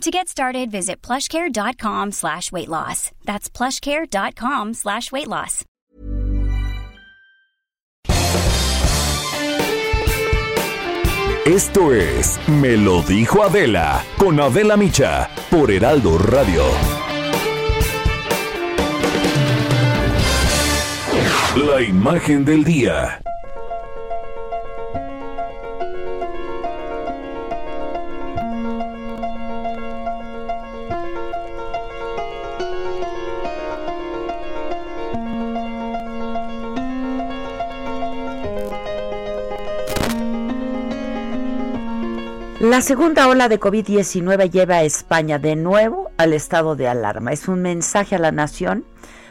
To get started, visit plushcare.com slash weight loss. That's plushcare.com slash weight loss. Esto es Me lo dijo Adela con Adela Micha por Heraldo Radio. La imagen del día. La segunda ola de COVID-19 lleva a España de nuevo al estado de alarma. Es un mensaje a la nación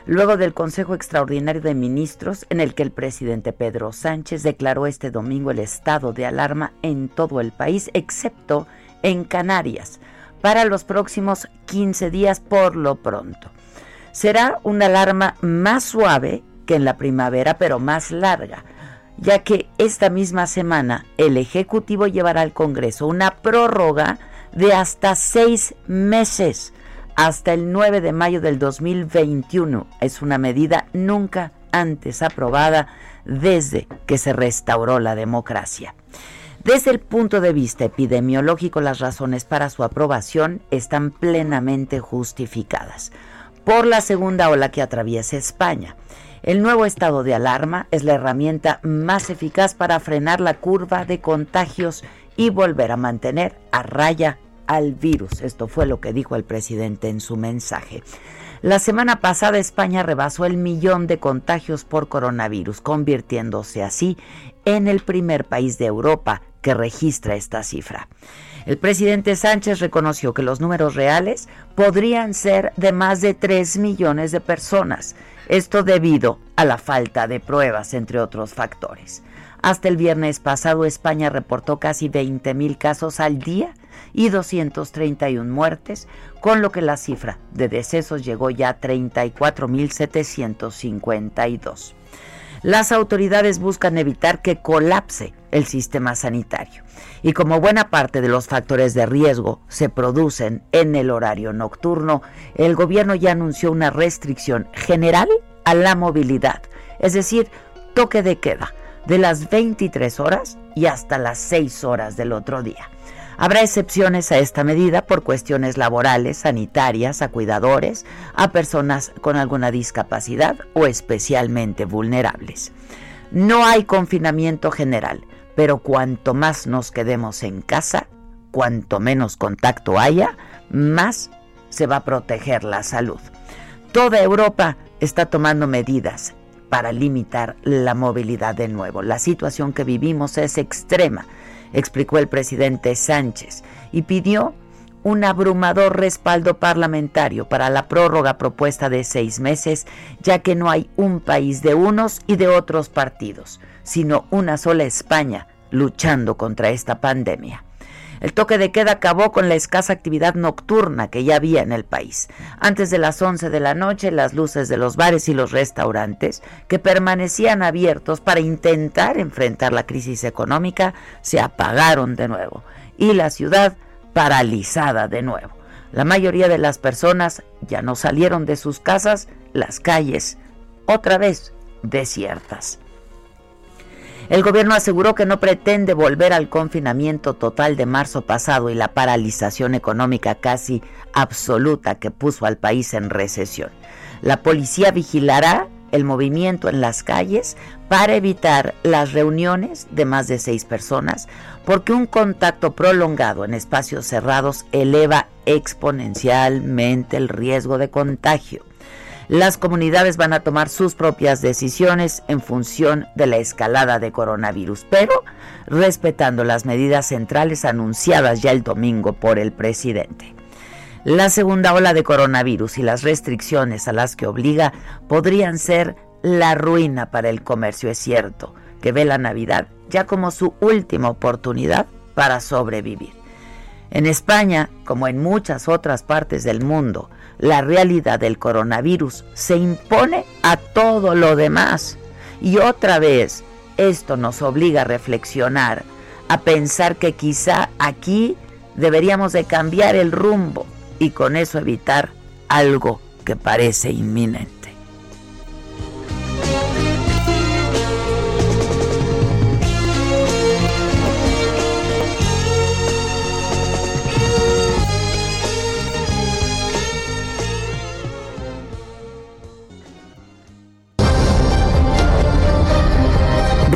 luego del Consejo Extraordinario de Ministros en el que el presidente Pedro Sánchez declaró este domingo el estado de alarma en todo el país, excepto en Canarias, para los próximos 15 días por lo pronto. Será una alarma más suave que en la primavera, pero más larga ya que esta misma semana el Ejecutivo llevará al Congreso una prórroga de hasta seis meses, hasta el 9 de mayo del 2021. Es una medida nunca antes aprobada desde que se restauró la democracia. Desde el punto de vista epidemiológico, las razones para su aprobación están plenamente justificadas por la segunda ola que atraviesa España. El nuevo estado de alarma es la herramienta más eficaz para frenar la curva de contagios y volver a mantener a raya al virus. Esto fue lo que dijo el presidente en su mensaje. La semana pasada España rebasó el millón de contagios por coronavirus, convirtiéndose así en el primer país de Europa que registra esta cifra. El presidente Sánchez reconoció que los números reales podrían ser de más de 3 millones de personas esto debido a la falta de pruebas, entre otros factores. Hasta el viernes pasado España reportó casi 20.000 casos al día y 231 muertes, con lo que la cifra de decesos llegó ya a 34.752. Las autoridades buscan evitar que colapse el sistema sanitario. Y como buena parte de los factores de riesgo se producen en el horario nocturno, el gobierno ya anunció una restricción general a la movilidad, es decir, toque de queda de las 23 horas y hasta las 6 horas del otro día. Habrá excepciones a esta medida por cuestiones laborales, sanitarias, a cuidadores, a personas con alguna discapacidad o especialmente vulnerables. No hay confinamiento general, pero cuanto más nos quedemos en casa, cuanto menos contacto haya, más se va a proteger la salud. Toda Europa está tomando medidas para limitar la movilidad de nuevo. La situación que vivimos es extrema explicó el presidente Sánchez, y pidió un abrumador respaldo parlamentario para la prórroga propuesta de seis meses, ya que no hay un país de unos y de otros partidos, sino una sola España luchando contra esta pandemia. El toque de queda acabó con la escasa actividad nocturna que ya había en el país. Antes de las 11 de la noche, las luces de los bares y los restaurantes, que permanecían abiertos para intentar enfrentar la crisis económica, se apagaron de nuevo y la ciudad paralizada de nuevo. La mayoría de las personas ya no salieron de sus casas, las calles otra vez desiertas. El gobierno aseguró que no pretende volver al confinamiento total de marzo pasado y la paralización económica casi absoluta que puso al país en recesión. La policía vigilará el movimiento en las calles para evitar las reuniones de más de seis personas, porque un contacto prolongado en espacios cerrados eleva exponencialmente el riesgo de contagio. Las comunidades van a tomar sus propias decisiones en función de la escalada de coronavirus, pero respetando las medidas centrales anunciadas ya el domingo por el presidente. La segunda ola de coronavirus y las restricciones a las que obliga podrían ser la ruina para el comercio. Es cierto que ve la Navidad ya como su última oportunidad para sobrevivir. En España, como en muchas otras partes del mundo, la realidad del coronavirus se impone a todo lo demás. Y otra vez, esto nos obliga a reflexionar, a pensar que quizá aquí deberíamos de cambiar el rumbo y con eso evitar algo que parece inminente.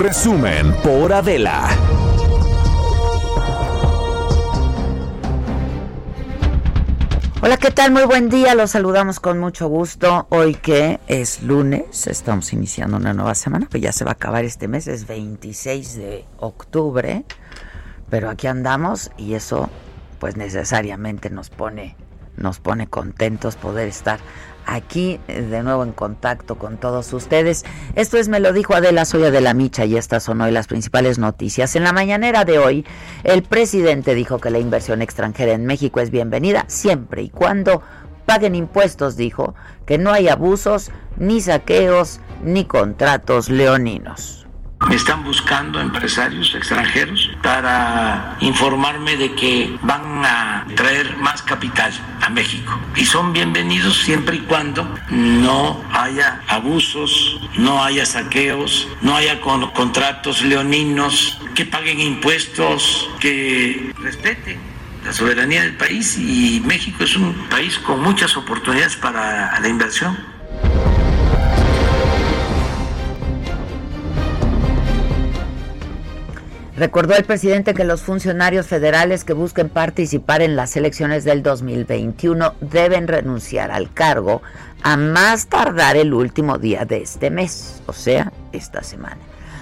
Resumen por Adela. Hola, ¿qué tal? Muy buen día. Los saludamos con mucho gusto. Hoy que es lunes, estamos iniciando una nueva semana, que ya se va a acabar este mes, es 26 de octubre, pero aquí andamos y eso pues necesariamente nos pone nos pone contentos poder estar aquí eh, de nuevo en contacto con todos ustedes. Esto es Me lo dijo Adela, soy Adela Micha y estas son hoy las principales noticias. En la mañanera de hoy, el presidente dijo que la inversión extranjera en México es bienvenida siempre y cuando paguen impuestos, dijo, que no hay abusos, ni saqueos, ni contratos leoninos. Me están buscando empresarios extranjeros para informarme de que van a traer más capital a México. Y son bienvenidos siempre y cuando no haya abusos, no haya saqueos, no haya contratos leoninos, que paguen impuestos, que respeten la soberanía del país y México es un país con muchas oportunidades para la inversión. Recordó el presidente que los funcionarios federales que busquen participar en las elecciones del 2021 deben renunciar al cargo a más tardar el último día de este mes, o sea, esta semana.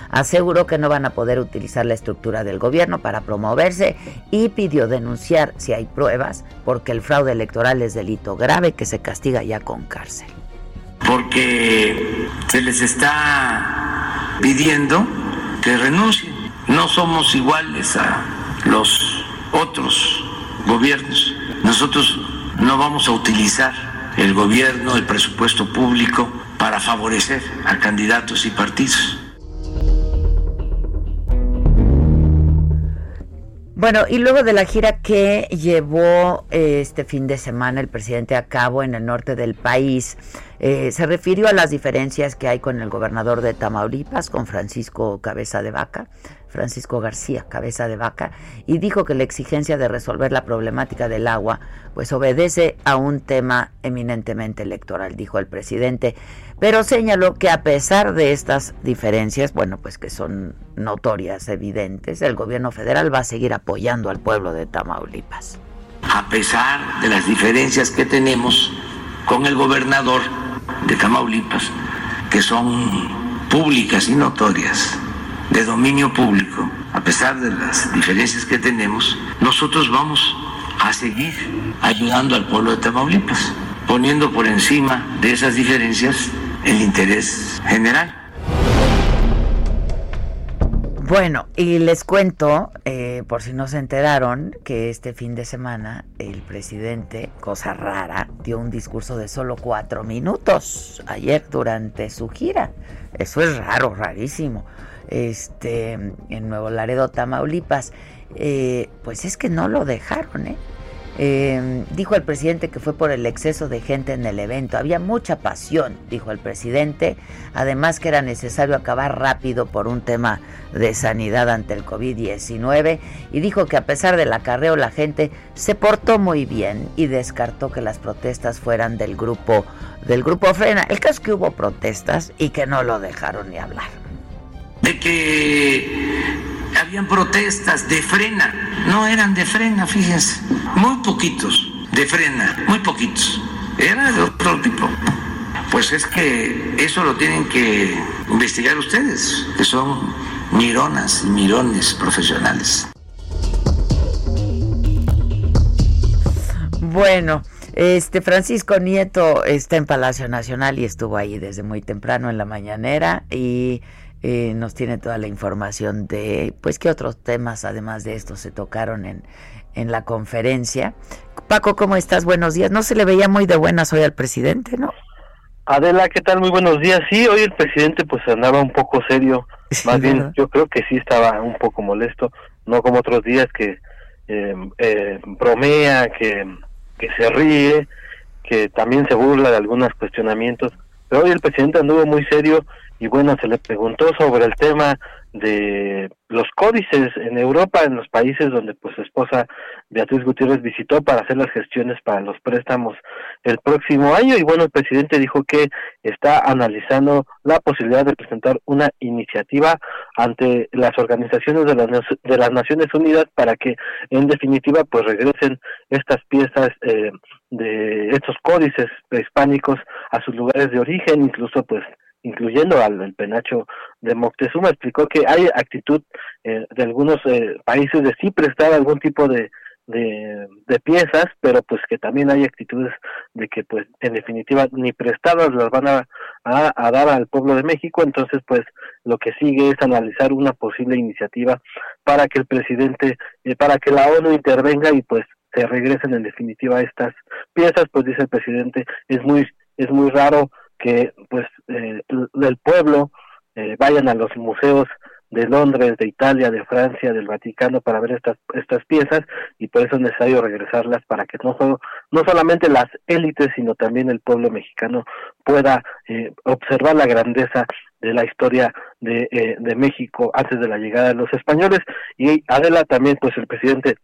Aseguró que no van a poder utilizar la estructura del gobierno para promoverse y pidió denunciar si hay pruebas porque el fraude electoral es delito grave que se castiga ya con cárcel. Porque se les está pidiendo que renuncien no somos iguales a los otros gobiernos. Nosotros no vamos a utilizar el gobierno, el presupuesto público para favorecer a candidatos y partidos. Bueno, y luego de la gira que llevó eh, este fin de semana el presidente a cabo en el norte del país, eh, se refirió a las diferencias que hay con el gobernador de Tamaulipas, con Francisco Cabeza de Vaca, Francisco García, cabeza de vaca, y dijo que la exigencia de resolver la problemática del agua pues obedece a un tema eminentemente electoral, dijo el presidente, pero señaló que a pesar de estas diferencias, bueno, pues que son notorias, evidentes, el gobierno federal va a seguir apoyando al pueblo de Tamaulipas. A pesar de las diferencias que tenemos con el gobernador de Tamaulipas, que son públicas y notorias, de dominio público, a pesar de las diferencias que tenemos, nosotros vamos a seguir ayudando al pueblo de Tamaulipas, poniendo por encima de esas diferencias el interés general. Bueno, y les cuento, eh, por si no se enteraron, que este fin de semana el presidente, cosa rara, dio un discurso de solo cuatro minutos ayer durante su gira. Eso es raro, rarísimo este, en Nuevo Laredo, Tamaulipas, eh, pues es que no lo dejaron, ¿eh? Eh, dijo el presidente que fue por el exceso de gente en el evento. Había mucha pasión, dijo el presidente. Además que era necesario acabar rápido por un tema de sanidad ante el COVID-19. Y dijo que a pesar del acarreo la gente se portó muy bien y descartó que las protestas fueran del grupo, del grupo Frena. El caso es que hubo protestas y que no lo dejaron ni hablar de que habían protestas de frena. No eran de frena, fíjense. Muy poquitos de frena, muy poquitos. Era de otro tipo. Pues es que eso lo tienen que investigar ustedes, que son mironas y mirones profesionales. Bueno, Este Francisco Nieto está en Palacio Nacional y estuvo ahí desde muy temprano en la mañanera y eh, nos tiene toda la información de, pues, qué otros temas además de esto se tocaron en, en la conferencia. Paco, ¿cómo estás? Buenos días. No se le veía muy de buenas hoy al presidente, ¿no? Adela, ¿qué tal? Muy buenos días. Sí, hoy el presidente pues andaba un poco serio. Más bien, yo creo que sí estaba un poco molesto, no como otros días que eh, eh, bromea, que, que se ríe, que también se burla de algunos cuestionamientos. Pero hoy el presidente anduvo muy serio y bueno, se le preguntó sobre el tema de los códices en Europa, en los países donde pues su esposa Beatriz Gutiérrez visitó para hacer las gestiones para los préstamos el próximo año. Y bueno, el presidente dijo que está analizando la posibilidad de presentar una iniciativa ante las organizaciones de las, de las Naciones Unidas para que en definitiva pues regresen estas piezas eh, de estos códices prehispánicos a sus lugares de origen, incluso pues incluyendo al, penacho de Moctezuma, explicó que hay actitud eh, de algunos eh, países de sí prestar algún tipo de, de, piezas, pero pues que también hay actitudes de que pues en definitiva ni prestadas las van a, a, dar al pueblo de México, entonces pues lo que sigue es analizar una posible iniciativa para que el presidente, eh, para que la ONU intervenga y pues se regresen en definitiva estas piezas, pues dice el presidente, es muy, es muy raro que pues eh, del pueblo eh, vayan a los museos de Londres, de Italia, de Francia, del Vaticano para ver estas estas piezas y por eso es necesario regresarlas para que no solo no solamente las élites sino también el pueblo mexicano pueda eh, observar la grandeza de la historia de, eh, de México antes de la llegada de los españoles. Y Adela también pues el presidente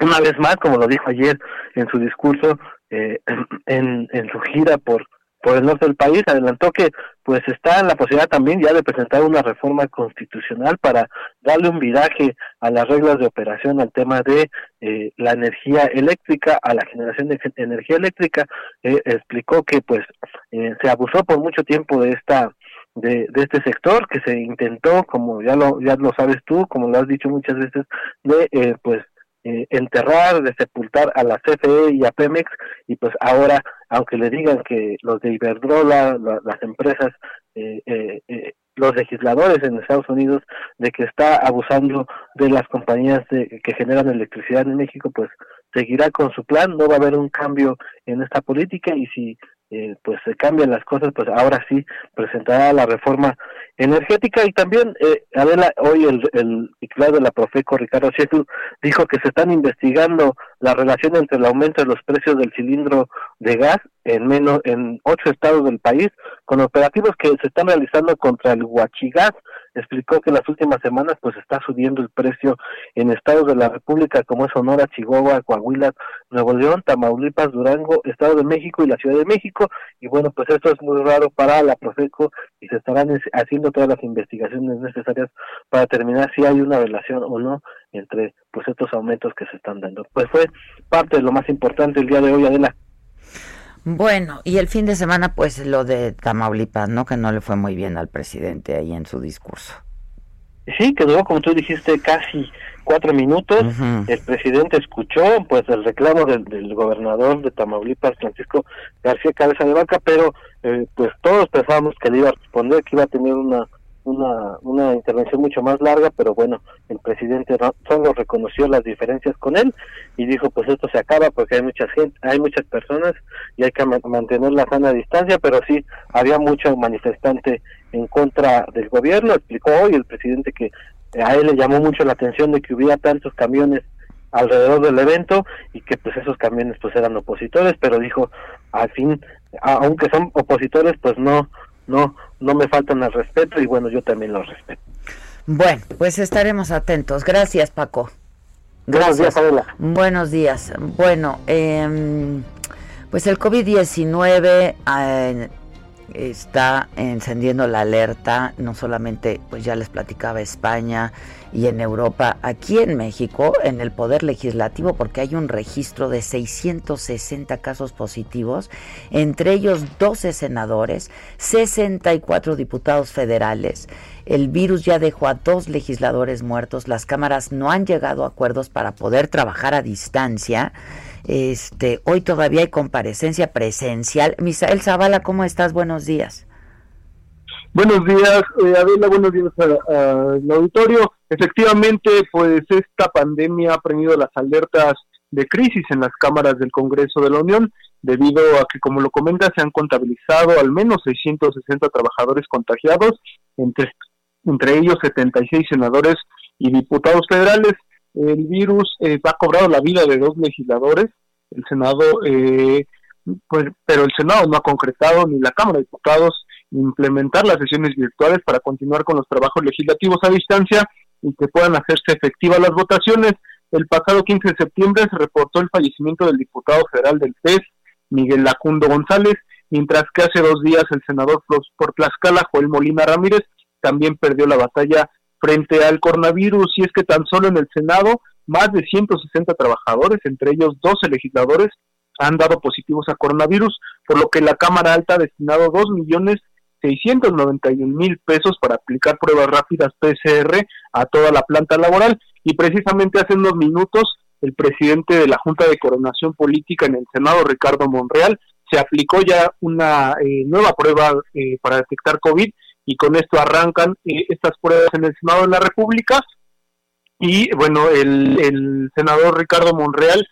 una vez más como lo dijo ayer en su discurso eh, en, en su gira por por el norte del país, adelantó que pues está en la posibilidad también ya de presentar una reforma constitucional para darle un viraje a las reglas de operación al tema de eh, la energía eléctrica, a la generación de energía eléctrica. Eh, explicó que pues eh, se abusó por mucho tiempo de esta de, de este sector que se intentó, como ya lo ya lo sabes tú, como lo has dicho muchas veces, de eh, pues eh, enterrar, de sepultar a la CFE y a Pemex y pues ahora, aunque le digan que los de Iberdrola, las empresas, eh, eh, los legisladores en Estados Unidos, de que está abusando de las compañías que generan electricidad en México, pues seguirá con su plan, no va a haber un cambio en esta política y si eh, pues se cambian las cosas, pues ahora sí presentará la reforma energética. Y también eh, Adela hoy el, el titular de la Profeco Ricardo Sietu dijo que se están investigando la relación entre el aumento de los precios del cilindro de gas en menos en ocho estados del país con operativos que se están realizando contra el huachigas explicó que las últimas semanas pues está subiendo el precio en estados de la República como es Sonora, Chihuahua, Coahuila, Nuevo León, Tamaulipas, Durango, Estado de México y la Ciudad de México y bueno pues esto es muy raro para la Profeco y se estarán haciendo todas las investigaciones necesarias para determinar si hay una relación o no entre pues estos aumentos que se están dando. Pues fue parte de lo más importante el día de hoy, Adela. Bueno, y el fin de semana, pues lo de Tamaulipas, ¿no? Que no le fue muy bien al presidente ahí en su discurso. Sí, que duró, como tú dijiste, casi cuatro minutos. El presidente escuchó, pues, el reclamo del, gobernador de Tamaulipas, Francisco García Cabeza de Vaca, pero, eh, pues, todos pensábamos que le iba a responder, que iba a tener una una, una intervención mucho más larga, pero bueno, el presidente solo reconoció las diferencias con él y dijo, pues esto se acaba porque hay mucha hay muchas personas y hay que mantener la sana distancia, pero sí, había mucho manifestante en contra del gobierno, explicó hoy el presidente que a él le llamó mucho la atención de que hubiera tantos camiones alrededor del evento y que pues esos camiones pues eran opositores, pero dijo, al fin, aunque son opositores, pues no no, no me faltan al respeto y bueno, yo también los respeto. Bueno, pues estaremos atentos. Gracias, Paco. Gracias. Buenos días. Bueno, eh, pues el COVID-19 eh, está encendiendo la alerta, no solamente, pues ya les platicaba España y en Europa, aquí en México, en el Poder Legislativo, porque hay un registro de 660 casos positivos, entre ellos 12 senadores, 64 diputados federales. El virus ya dejó a dos legisladores muertos, las cámaras no han llegado a acuerdos para poder trabajar a distancia Este, hoy todavía hay comparecencia presencial. Misael Zavala, ¿cómo estás? Buenos días. Buenos días, eh, Adela, buenos días al auditorio. Efectivamente, pues esta pandemia ha prendido las alertas de crisis en las cámaras del Congreso de la Unión, debido a que, como lo comenta, se han contabilizado al menos 660 trabajadores contagiados, entre, entre ellos 76 senadores y diputados federales. El virus eh, ha cobrado la vida de dos legisladores, el Senado, eh, pues, pero el Senado no ha concretado ni la Cámara de Diputados implementar las sesiones virtuales para continuar con los trabajos legislativos a distancia y que puedan hacerse efectivas las votaciones. El pasado 15 de septiembre se reportó el fallecimiento del diputado federal del PES, Miguel Lacundo González, mientras que hace dos días el senador por Tlaxcala, Joel Molina Ramírez, también perdió la batalla frente al coronavirus. Y es que tan solo en el Senado, más de 160 trabajadores, entre ellos 12 legisladores, han dado positivos a coronavirus, por lo que la Cámara Alta ha destinado 2 millones 691 mil pesos para aplicar pruebas rápidas PCR a toda la planta laboral. Y precisamente hace unos minutos, el presidente de la Junta de Coronación Política en el Senado, Ricardo Monreal, se aplicó ya una eh, nueva prueba eh, para detectar COVID y con esto arrancan eh, estas pruebas en el Senado de la República. Y bueno, el, el senador Ricardo Monreal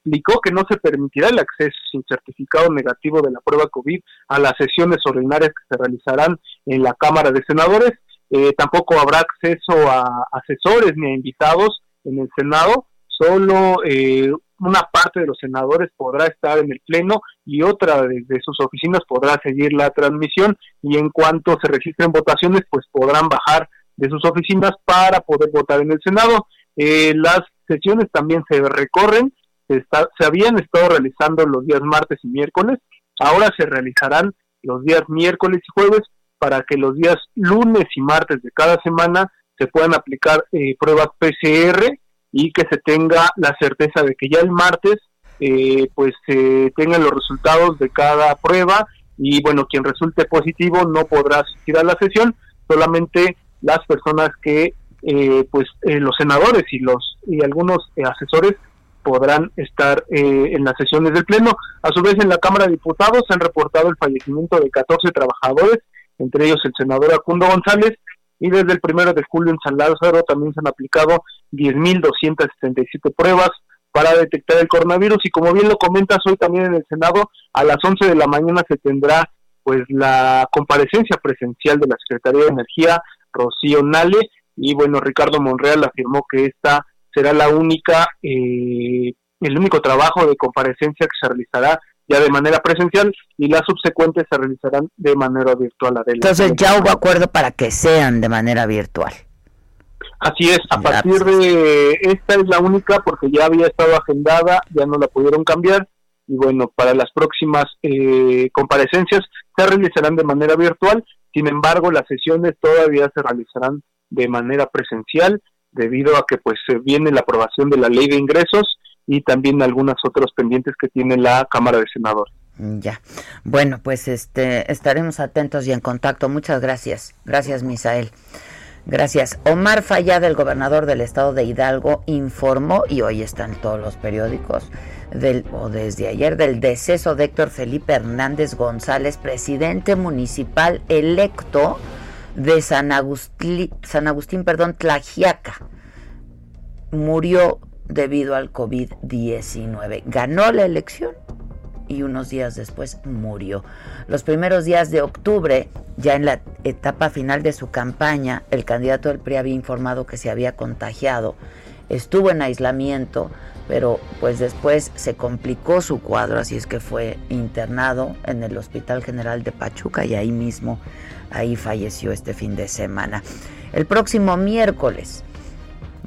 explicó que no se permitirá el acceso sin certificado negativo de la prueba COVID a las sesiones ordinarias que se realizarán en la Cámara de Senadores. Eh, tampoco habrá acceso a asesores ni a invitados en el Senado. Solo eh, una parte de los senadores podrá estar en el Pleno y otra de, sus oficinas podrá seguir la transmisión y en cuanto se registren votaciones, pues podrán bajar de sus oficinas para poder votar en el Senado. Eh, las sesiones también se recorren se, habían estado realizando los días martes y miércoles, ahora se realizarán los días miércoles y jueves para que los días lunes y martes de cada semana se puedan aplicar eh, pruebas PCR y que se tenga la certeza de que ya el martes eh, pues se tengan los resultados de cada prueba y bueno quien resulte positivo no podrá asistir a la sesión solamente las personas que eh, pues los senadores y los y algunos asesores podrán estar eh, en las sesiones del Pleno. A su vez, en la Cámara de Diputados se han reportado el fallecimiento de 14 trabajadores, entre ellos el senador Acundo González, y desde el primero de julio en San Lázaro también se han aplicado 10.277 pruebas para detectar el coronavirus y como bien lo comentas hoy también en el Senado a las 11 de la mañana se tendrá pues la comparecencia presencial de la Secretaría de Energía Rocío Nale y bueno Ricardo Monreal afirmó que esta será la única, eh, el único trabajo de comparecencia que se realizará ya de manera presencial y las subsecuentes se realizarán de manera virtual. Entonces ya hubo acuerdo para que sean de manera virtual. Así es, a partir de esta es la única porque ya había estado agendada, ya no la pudieron cambiar y bueno, para las próximas eh, comparecencias se realizarán de manera virtual, sin embargo las sesiones todavía se realizarán de manera presencial debido a que pues viene la aprobación de la ley de ingresos y también algunas otros pendientes que tiene la Cámara de Senadores. Ya. Bueno, pues este estaremos atentos y en contacto. Muchas gracias. Gracias, Misael. Gracias. Omar Fayad, el gobernador del estado de Hidalgo, informó, y hoy están todos los periódicos, del, o desde ayer, del deceso de Héctor Felipe Hernández González, presidente municipal electo de San Agustín, San Agustín perdón, Tlajiaca. Murió debido al COVID-19. Ganó la elección y unos días después murió. Los primeros días de octubre, ya en la etapa final de su campaña, el candidato del PRI había informado que se había contagiado, estuvo en aislamiento, pero pues después se complicó su cuadro, así es que fue internado en el Hospital General de Pachuca y ahí mismo Ahí falleció este fin de semana. El próximo miércoles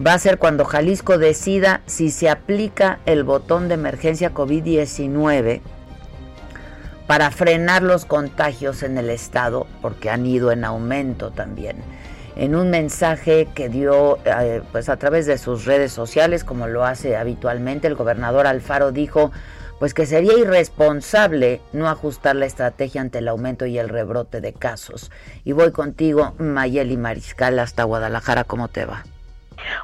va a ser cuando Jalisco decida si se aplica el botón de emergencia COVID-19 para frenar los contagios en el estado, porque han ido en aumento también. En un mensaje que dio eh, pues a través de sus redes sociales, como lo hace habitualmente, el gobernador Alfaro dijo, pues que sería irresponsable no ajustar la estrategia ante el aumento y el rebrote de casos. Y voy contigo, Mayeli Mariscal, hasta Guadalajara, ¿cómo te va?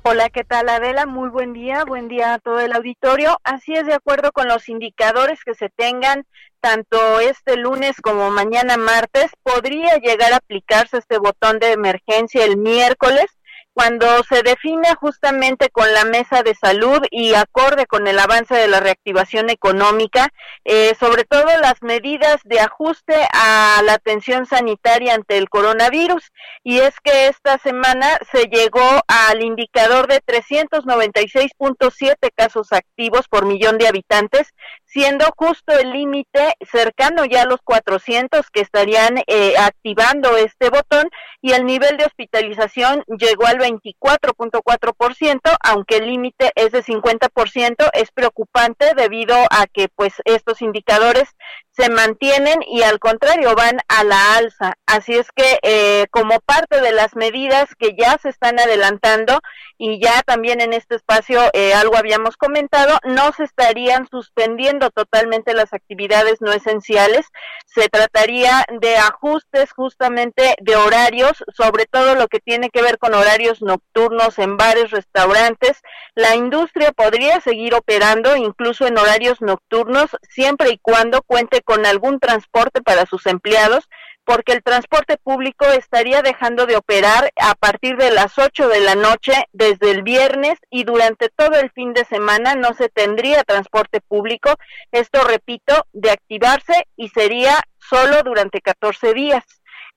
Hola, ¿qué tal Adela? Muy buen día, buen día a todo el auditorio. Así es, de acuerdo con los indicadores que se tengan, tanto este lunes como mañana martes, podría llegar a aplicarse este botón de emergencia el miércoles cuando se define justamente con la mesa de salud y acorde con el avance de la reactivación económica, eh, sobre todo las medidas de ajuste a la atención sanitaria ante el coronavirus. Y es que esta semana se llegó al indicador de 396.7 casos activos por millón de habitantes, siendo justo el límite cercano ya a los 400 que estarían eh, activando este botón y el nivel de hospitalización llegó al 24.4%, aunque el límite es de 50%, es preocupante debido a que pues estos indicadores se mantienen y al contrario van a la alza. Así es que eh, como parte de las medidas que ya se están adelantando y ya también en este espacio eh, algo habíamos comentado, no se estarían suspendiendo totalmente las actividades no esenciales. Se trataría de ajustes justamente de horarios, sobre todo lo que tiene que ver con horarios nocturnos en bares, restaurantes. La industria podría seguir operando incluso en horarios nocturnos siempre y cuando cuente con algún transporte para sus empleados, porque el transporte público estaría dejando de operar a partir de las 8 de la noche desde el viernes y durante todo el fin de semana no se tendría transporte público. Esto, repito, de activarse y sería solo durante 14 días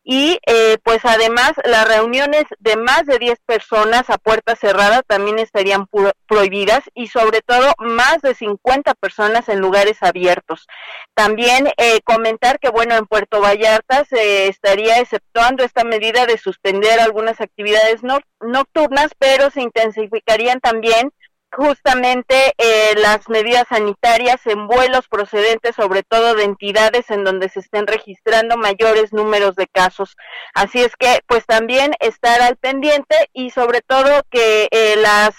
y eh, pues además las reuniones de más de 10 personas a puerta cerrada también estarían prohibidas y sobre todo más de 50 personas en lugares abiertos. También eh, comentar que bueno, en Puerto Vallarta se estaría exceptuando esta medida de suspender algunas actividades nocturnas, pero se intensificarían también justamente eh, las medidas sanitarias en vuelos procedentes sobre todo de entidades en donde se estén registrando mayores números de casos. Así es que pues también estar al pendiente y sobre todo que eh, las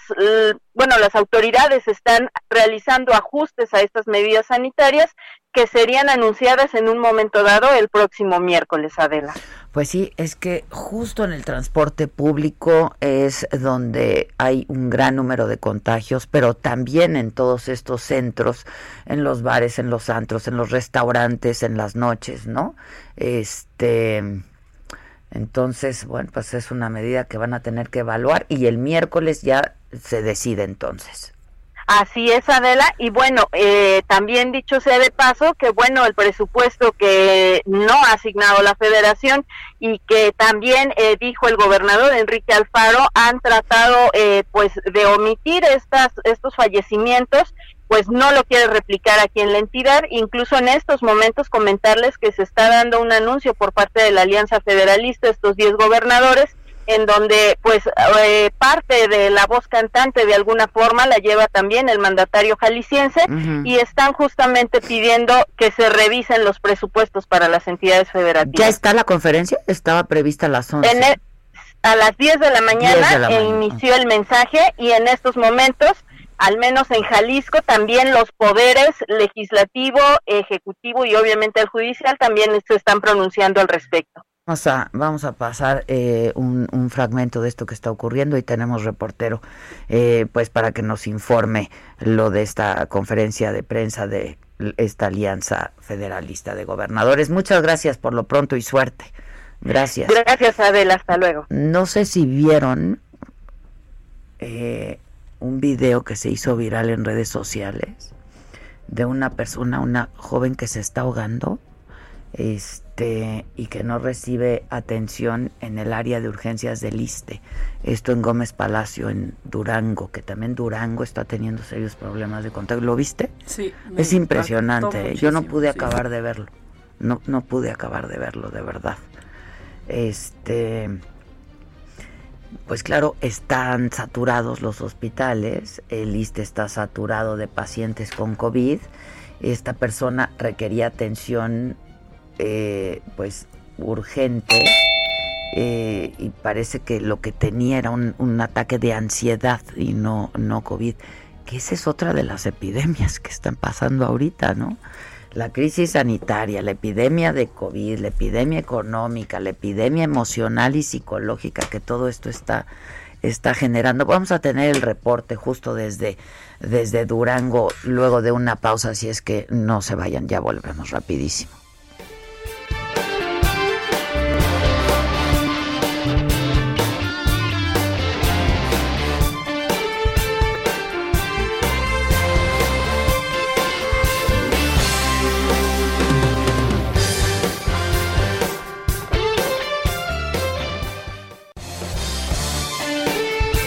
bueno, las autoridades están realizando ajustes a estas medidas sanitarias que serían anunciadas en un momento dado el próximo miércoles, Adela. Pues sí, es que justo en el transporte público es donde hay un gran número de contagios, pero también en todos estos centros, en los bares, en los antros, en los restaurantes, en las noches, ¿no? Este entonces, bueno, pues es una medida que van a tener que evaluar y el miércoles ya se decide entonces. Así es, Adela. Y bueno, eh, también dicho sea de paso que bueno, el presupuesto que no ha asignado la federación y que también eh, dijo el gobernador Enrique Alfaro han tratado eh, pues de omitir estas, estos fallecimientos pues no lo quiere replicar aquí en la entidad. Incluso en estos momentos comentarles que se está dando un anuncio por parte de la Alianza Federalista, estos 10 gobernadores, en donde pues eh, parte de la voz cantante de alguna forma la lleva también el mandatario jalisciense y están justamente pidiendo que se revisen los presupuestos para las entidades federativas. ¿Ya está la conferencia? Estaba prevista a las 11. E, a las 10 de la mañana inició el mensaje y en estos momentos al menos en Jalisco, también los poderes legislativo, ejecutivo y obviamente el judicial también se están pronunciando al respecto. Vamos a, vamos a pasar eh, un, fragmento de esto que está ocurriendo y tenemos reportero eh, pues para que nos informe lo de esta conferencia de prensa de esta alianza federalista de gobernadores. Muchas gracias por lo pronto y suerte. Gracias. Gracias Adel, hasta luego. No sé si vieron eh, un video que se hizo viral en redes sociales de una persona, una joven que se está ahogando este y que no recibe atención en el área de urgencias del ISTE. Esto en Gómez Palacio, en Durango, que también Durango está teniendo serios problemas de contagio. ¿Lo viste? Sí. Es impresionante. ¿eh? Yo no pude acabar de verlo. No, no pude acabar de verlo, de verdad. Este pues claro, están saturados los hospitales, el ISTE está saturado de pacientes con COVID, esta persona requería atención eh, pues urgente eh, y parece que lo que tenía era un, un, ataque de ansiedad y no, no COVID, que esa es otra de las epidemias que están pasando ahorita, ¿no? La crisis sanitaria, la epidemia de COVID, la epidemia económica, la epidemia emocional y psicológica, que todo esto está está generando. Vamos a tener el reporte justo desde, desde Durango luego de una pausa, así es que no se vayan, ya volvemos rapidísimo.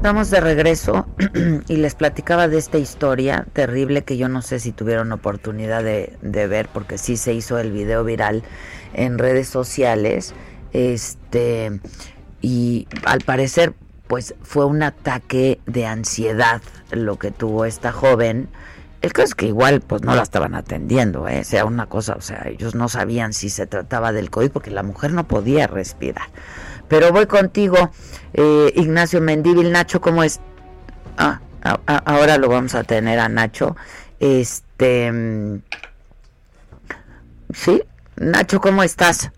Estamos de regreso y les platicaba de esta historia terrible que yo no sé si tuvieron oportunidad de, ver porque sí se hizo el video viral en redes sociales. Este y al parecer pues fue un ataque de ansiedad lo que tuvo esta joven. El caso es que igual pues no la estaban atendiendo, ¿eh? sea una cosa, o sea, ellos no sabían si se trataba del COVID porque la mujer no podía respirar. Pero voy contigo, eh, Ignacio Mendívil. Nacho, ¿cómo es? Ah, ahora lo vamos a tener a Nacho. Este. Mm, sí, Nacho, ¿cómo estás?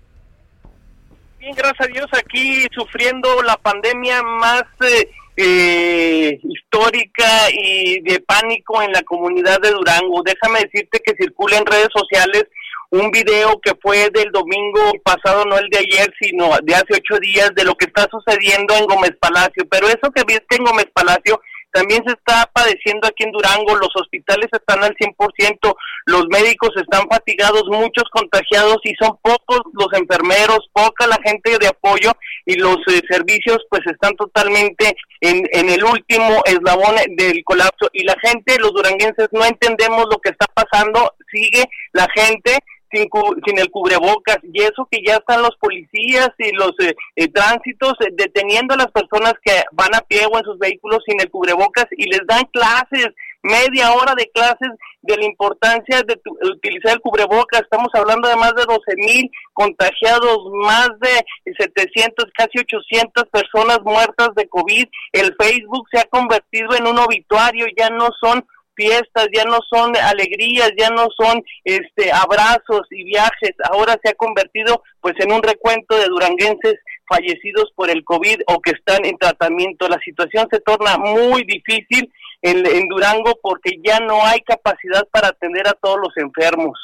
Bien, gracias a Dios, aquí sufriendo la pandemia más eh, eh, histórica y de pánico en la comunidad de Durango. Déjame decirte que circula en redes sociales un video que fue del domingo pasado, no el de ayer, sino de hace ocho días, de lo que está sucediendo en Gómez Palacio. Pero eso que viste en Gómez Palacio también se está padeciendo aquí en Durango, los hospitales están al 100%, los médicos están fatigados, muchos contagiados y son pocos los enfermeros, poca la gente de apoyo y los eh, servicios pues están totalmente en, en el último eslabón del colapso y la gente, los duranguenses no entendemos lo que está pasando, sigue la gente sin, el cubrebocas y eso que ya están los policías y los eh, eh, tránsitos eh, deteniendo a las personas que van a pie o en sus vehículos sin el cubrebocas y les dan clases, media hora de clases de la importancia de utilizar el cubrebocas. Estamos hablando de más de 12 mil contagiados, más de 700, casi 800 personas muertas de COVID. El Facebook se ha convertido en un obituario, ya no son fiestas, ya no son alegrías, ya no son este abrazos y viajes, ahora se ha convertido pues en un recuento de duranguenses fallecidos por el COVID o que están en tratamiento. La situación se torna muy difícil en, en Durango porque ya no hay capacidad para atender a todos los enfermos.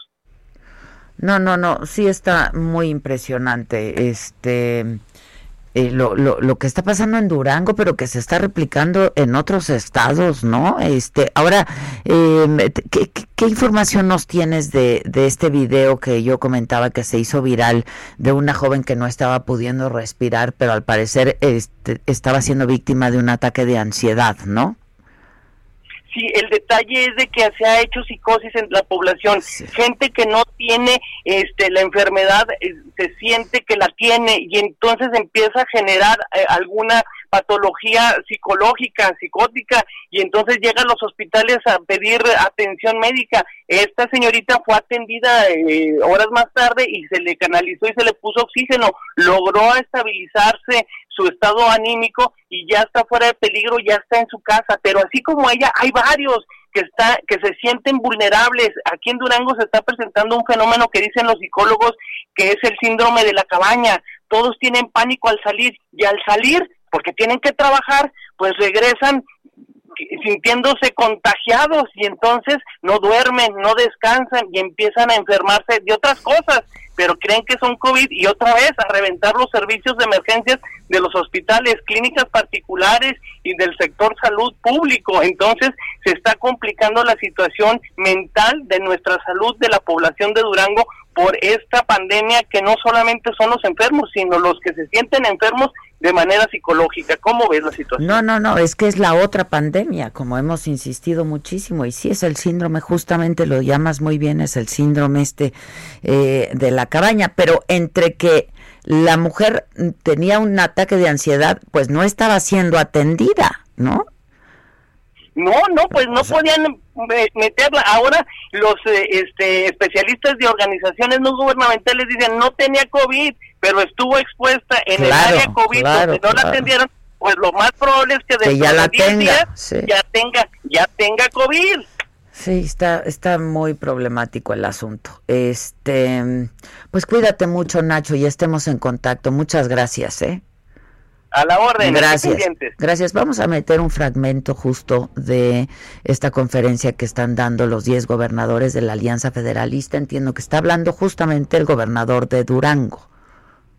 No, no, no, sí está muy impresionante. Este, eh, lo, lo, lo, que está pasando en Durango, pero que se está replicando en otros estados, ¿no? Este, ahora, eh, ¿qué, ¿qué, información nos tienes de, de este video que yo comentaba que se hizo viral de una joven que no estaba pudiendo respirar, pero al parecer este, estaba siendo víctima de un ataque de ansiedad, ¿no? Sí, el detalle es de que se ha hecho psicosis en la población. Gente que no tiene este, la enfermedad eh, se siente que la tiene y entonces empieza a generar eh, alguna patología psicológica, psicótica, y entonces llega a los hospitales a pedir atención médica. Esta señorita fue atendida eh, horas más tarde y se le canalizó y se le puso oxígeno, logró estabilizarse su estado anímico y ya está fuera de peligro, ya está en su casa, pero así como ella hay varios que está que se sienten vulnerables. Aquí en Durango se está presentando un fenómeno que dicen los psicólogos que es el síndrome de la cabaña. Todos tienen pánico al salir y al salir porque tienen que trabajar, pues regresan sintiéndose contagiados y entonces no duermen, no descansan y empiezan a enfermarse de otras cosas, pero creen que son COVID y otra vez a reventar los servicios de emergencias de los hospitales, clínicas particulares y del sector salud público. Entonces se está complicando la situación mental de nuestra salud de la población de Durango por esta pandemia que no solamente son los enfermos, sino los que se sienten enfermos de manera psicológica. ¿Cómo ves la situación? No, no, no, es que es la otra pandemia, como hemos insistido muchísimo, y sí es el síndrome, justamente lo llamas muy bien, es el síndrome este eh, de la cabaña, pero entre que la mujer tenía un ataque de ansiedad, pues no estaba siendo atendida, ¿no? No, no, pues no podían meterla. Ahora los eh, este, especialistas de organizaciones no gubernamentales dicen no tenía COVID, pero estuvo expuesta en el área COVID donde no la atendieron. Pues lo más probable es que después ya la tenga, ya tenga, ya tenga COVID. Sí, está, está muy problemático el asunto. Este, pues cuídate mucho, Nacho, y estemos en contacto. Muchas gracias, ¿eh? A la orden. Gracias. Gracias. Vamos a meter un fragmento justo de esta conferencia que están dando los 10 gobernadores de la Alianza Federalista. Entiendo que está hablando justamente el gobernador de Durango.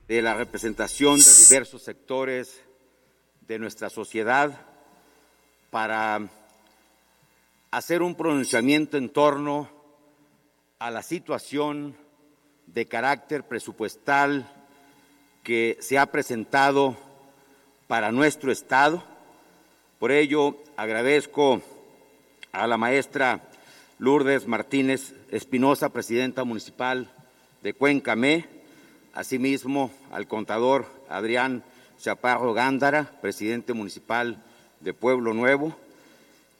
De la representación de diversos sectores de nuestra sociedad para hacer un pronunciamiento en torno a la situación de carácter presupuestal que se ha presentado para nuestro Estado. Por ello, agradezco a la maestra Lourdes Martínez Espinosa, presidenta municipal de Cuencamé, asimismo al contador Adrián Chaparro Gándara, presidente municipal de Pueblo Nuevo,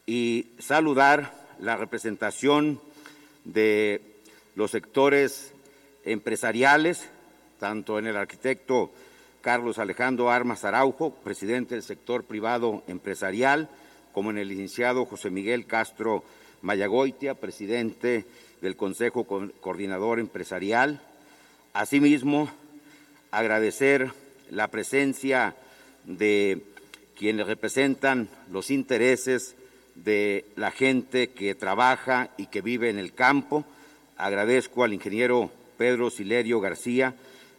y saludar la representación de los sectores empresariales, tanto en el arquitecto Carlos Alejandro Armas Araujo, presidente del sector privado empresarial, como en el licenciado José Miguel Castro Mayagoitia, presidente del Consejo Coordinador Empresarial. Asimismo, agradecer la presencia de quienes representan los intereses de la gente que trabaja y que vive en el campo. Agradezco al ingeniero Pedro Silerio García,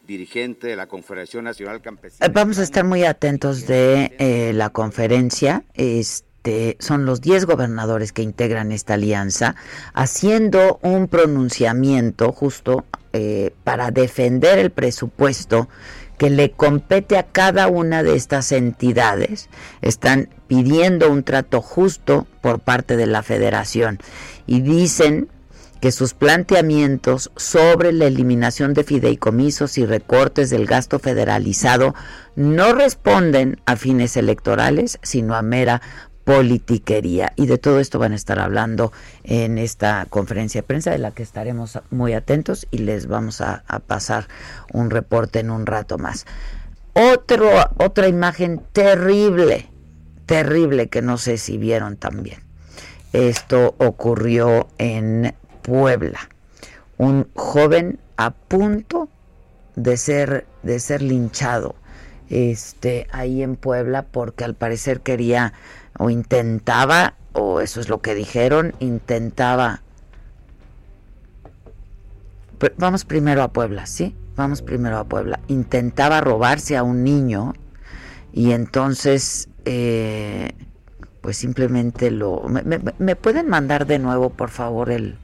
dirigente de la Confederación Nacional Campesina. Eh, vamos a estar muy atentos de eh, la conferencia. Este, son los 10 gobernadores que integran esta alianza, haciendo un pronunciamiento justo eh, para defender el presupuesto que le compete a cada una de estas entidades. Están pidiendo un trato justo por parte de la federación y dicen que sus planteamientos sobre la eliminación de fideicomisos y recortes del gasto federalizado no responden a fines electorales, sino a mera politiquería. Y de todo esto van a estar hablando en esta conferencia de prensa de la que estaremos muy atentos y les vamos a, pasar un reporte en un rato más. Otro, otra imagen terrible, terrible que no sé si vieron también. Esto ocurrió en Puebla. Un joven a punto de ser, de ser linchado este, ahí en Puebla porque al parecer quería o intentaba, o eso es lo que dijeron, intentaba... Vamos primero a Puebla, ¿sí? Vamos primero a Puebla. Intentaba robarse a un niño y entonces, eh, pues simplemente lo... me, pueden mandar de nuevo, por favor, el,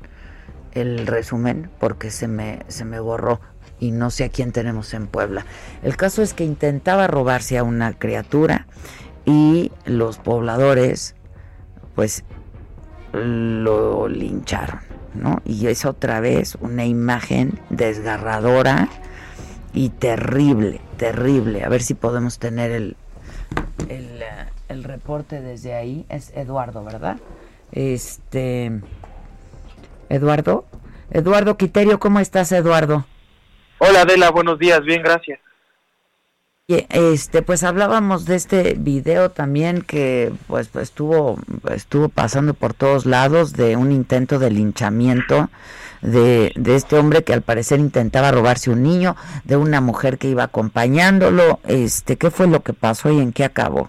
el resumen porque se me, se me borró y no sé a quién tenemos en Puebla. El caso es que intentaba robarse a una criatura y los pobladores pues lo lincharon, ¿no? Y es otra vez una imagen desgarradora y terrible, terrible. A ver si podemos tener el, el, el reporte desde ahí. Es Eduardo, ¿verdad? Este Eduardo. Eduardo Quiterio, ¿cómo estás, Eduardo? Hola, Adela, buenos días, bien, gracias. Este, pues hablábamos de este video también que pues, estuvo estuvo pasando por todos lados de un intento de linchamiento de, de este hombre que al parecer intentaba robarse un niño, de una mujer que iba acompañándolo. Este, ¿qué fue lo que pasó y en qué acabó?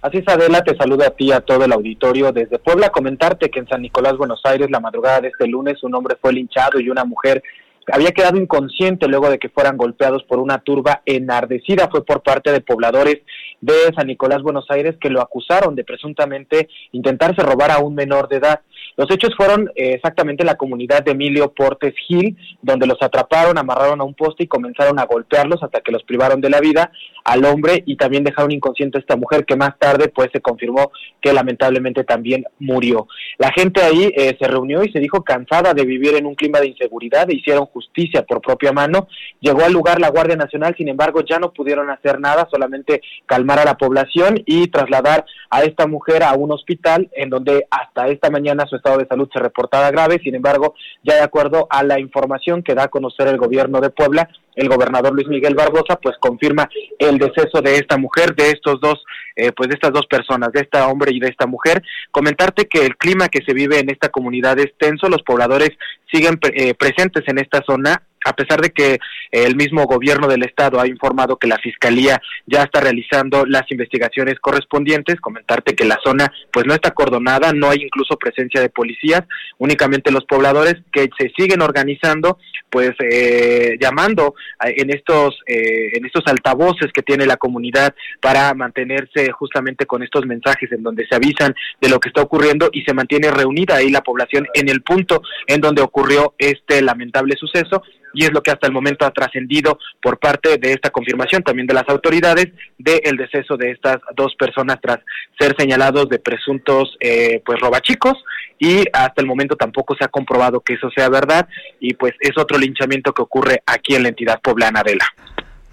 Así es, Adela, te saluda a ti y a todo el auditorio desde Puebla. Comentarte que en San Nicolás, Buenos Aires, la madrugada de este lunes, un hombre fue linchado y una mujer había quedado inconsciente luego de que fueran golpeados por una turba enardecida. Fue por parte de pobladores de San Nicolás, Buenos Aires, que lo acusaron de presuntamente intentarse robar a un menor de edad. Los hechos fueron eh, exactamente en la comunidad de Emilio Portes Gil, donde los atraparon, amarraron a un poste y comenzaron a golpearlos hasta que los privaron de la vida al hombre y también dejaron inconsciente a esta mujer que más tarde pues se confirmó que lamentablemente también murió. La gente ahí eh, se reunió y se dijo cansada de vivir en un clima de inseguridad e hicieron justicia por propia mano. Llegó al lugar la Guardia Nacional, sin embargo ya no pudieron hacer nada, solamente calmar a la población y trasladar a esta mujer a un hospital en donde hasta esta mañana su estado de salud se reportaba grave, sin embargo, ya de acuerdo a la información que da a conocer el gobierno de Puebla, el gobernador Luis Miguel Barbosa pues confirma el deceso de esta mujer, de estos dos, eh, pues de estas dos personas, de esta hombre y de esta mujer. Comentarte que el clima que se vive en esta comunidad es tenso, los pobladores siguen eh, presentes en esta zona a pesar de que el mismo gobierno del estado ha informado que la fiscalía ya está realizando las investigaciones correspondientes, comentarte que la zona pues no está acordonada, no hay incluso presencia de policías, únicamente los pobladores que se siguen organizando, pues eh, llamando en estos eh, en estos altavoces que tiene la comunidad para mantenerse justamente con estos mensajes en donde se avisan de lo que está ocurriendo y se mantiene reunida ahí la población en el punto en donde ocurrió este lamentable suceso y es lo que hasta el momento ha trascendido por parte de esta confirmación también de las autoridades del deceso de estas dos personas tras ser señalados de presuntos eh, pues robachicos y hasta el momento tampoco se ha comprobado que eso sea verdad y pues es otro linchamiento que ocurre aquí en la entidad poblana de la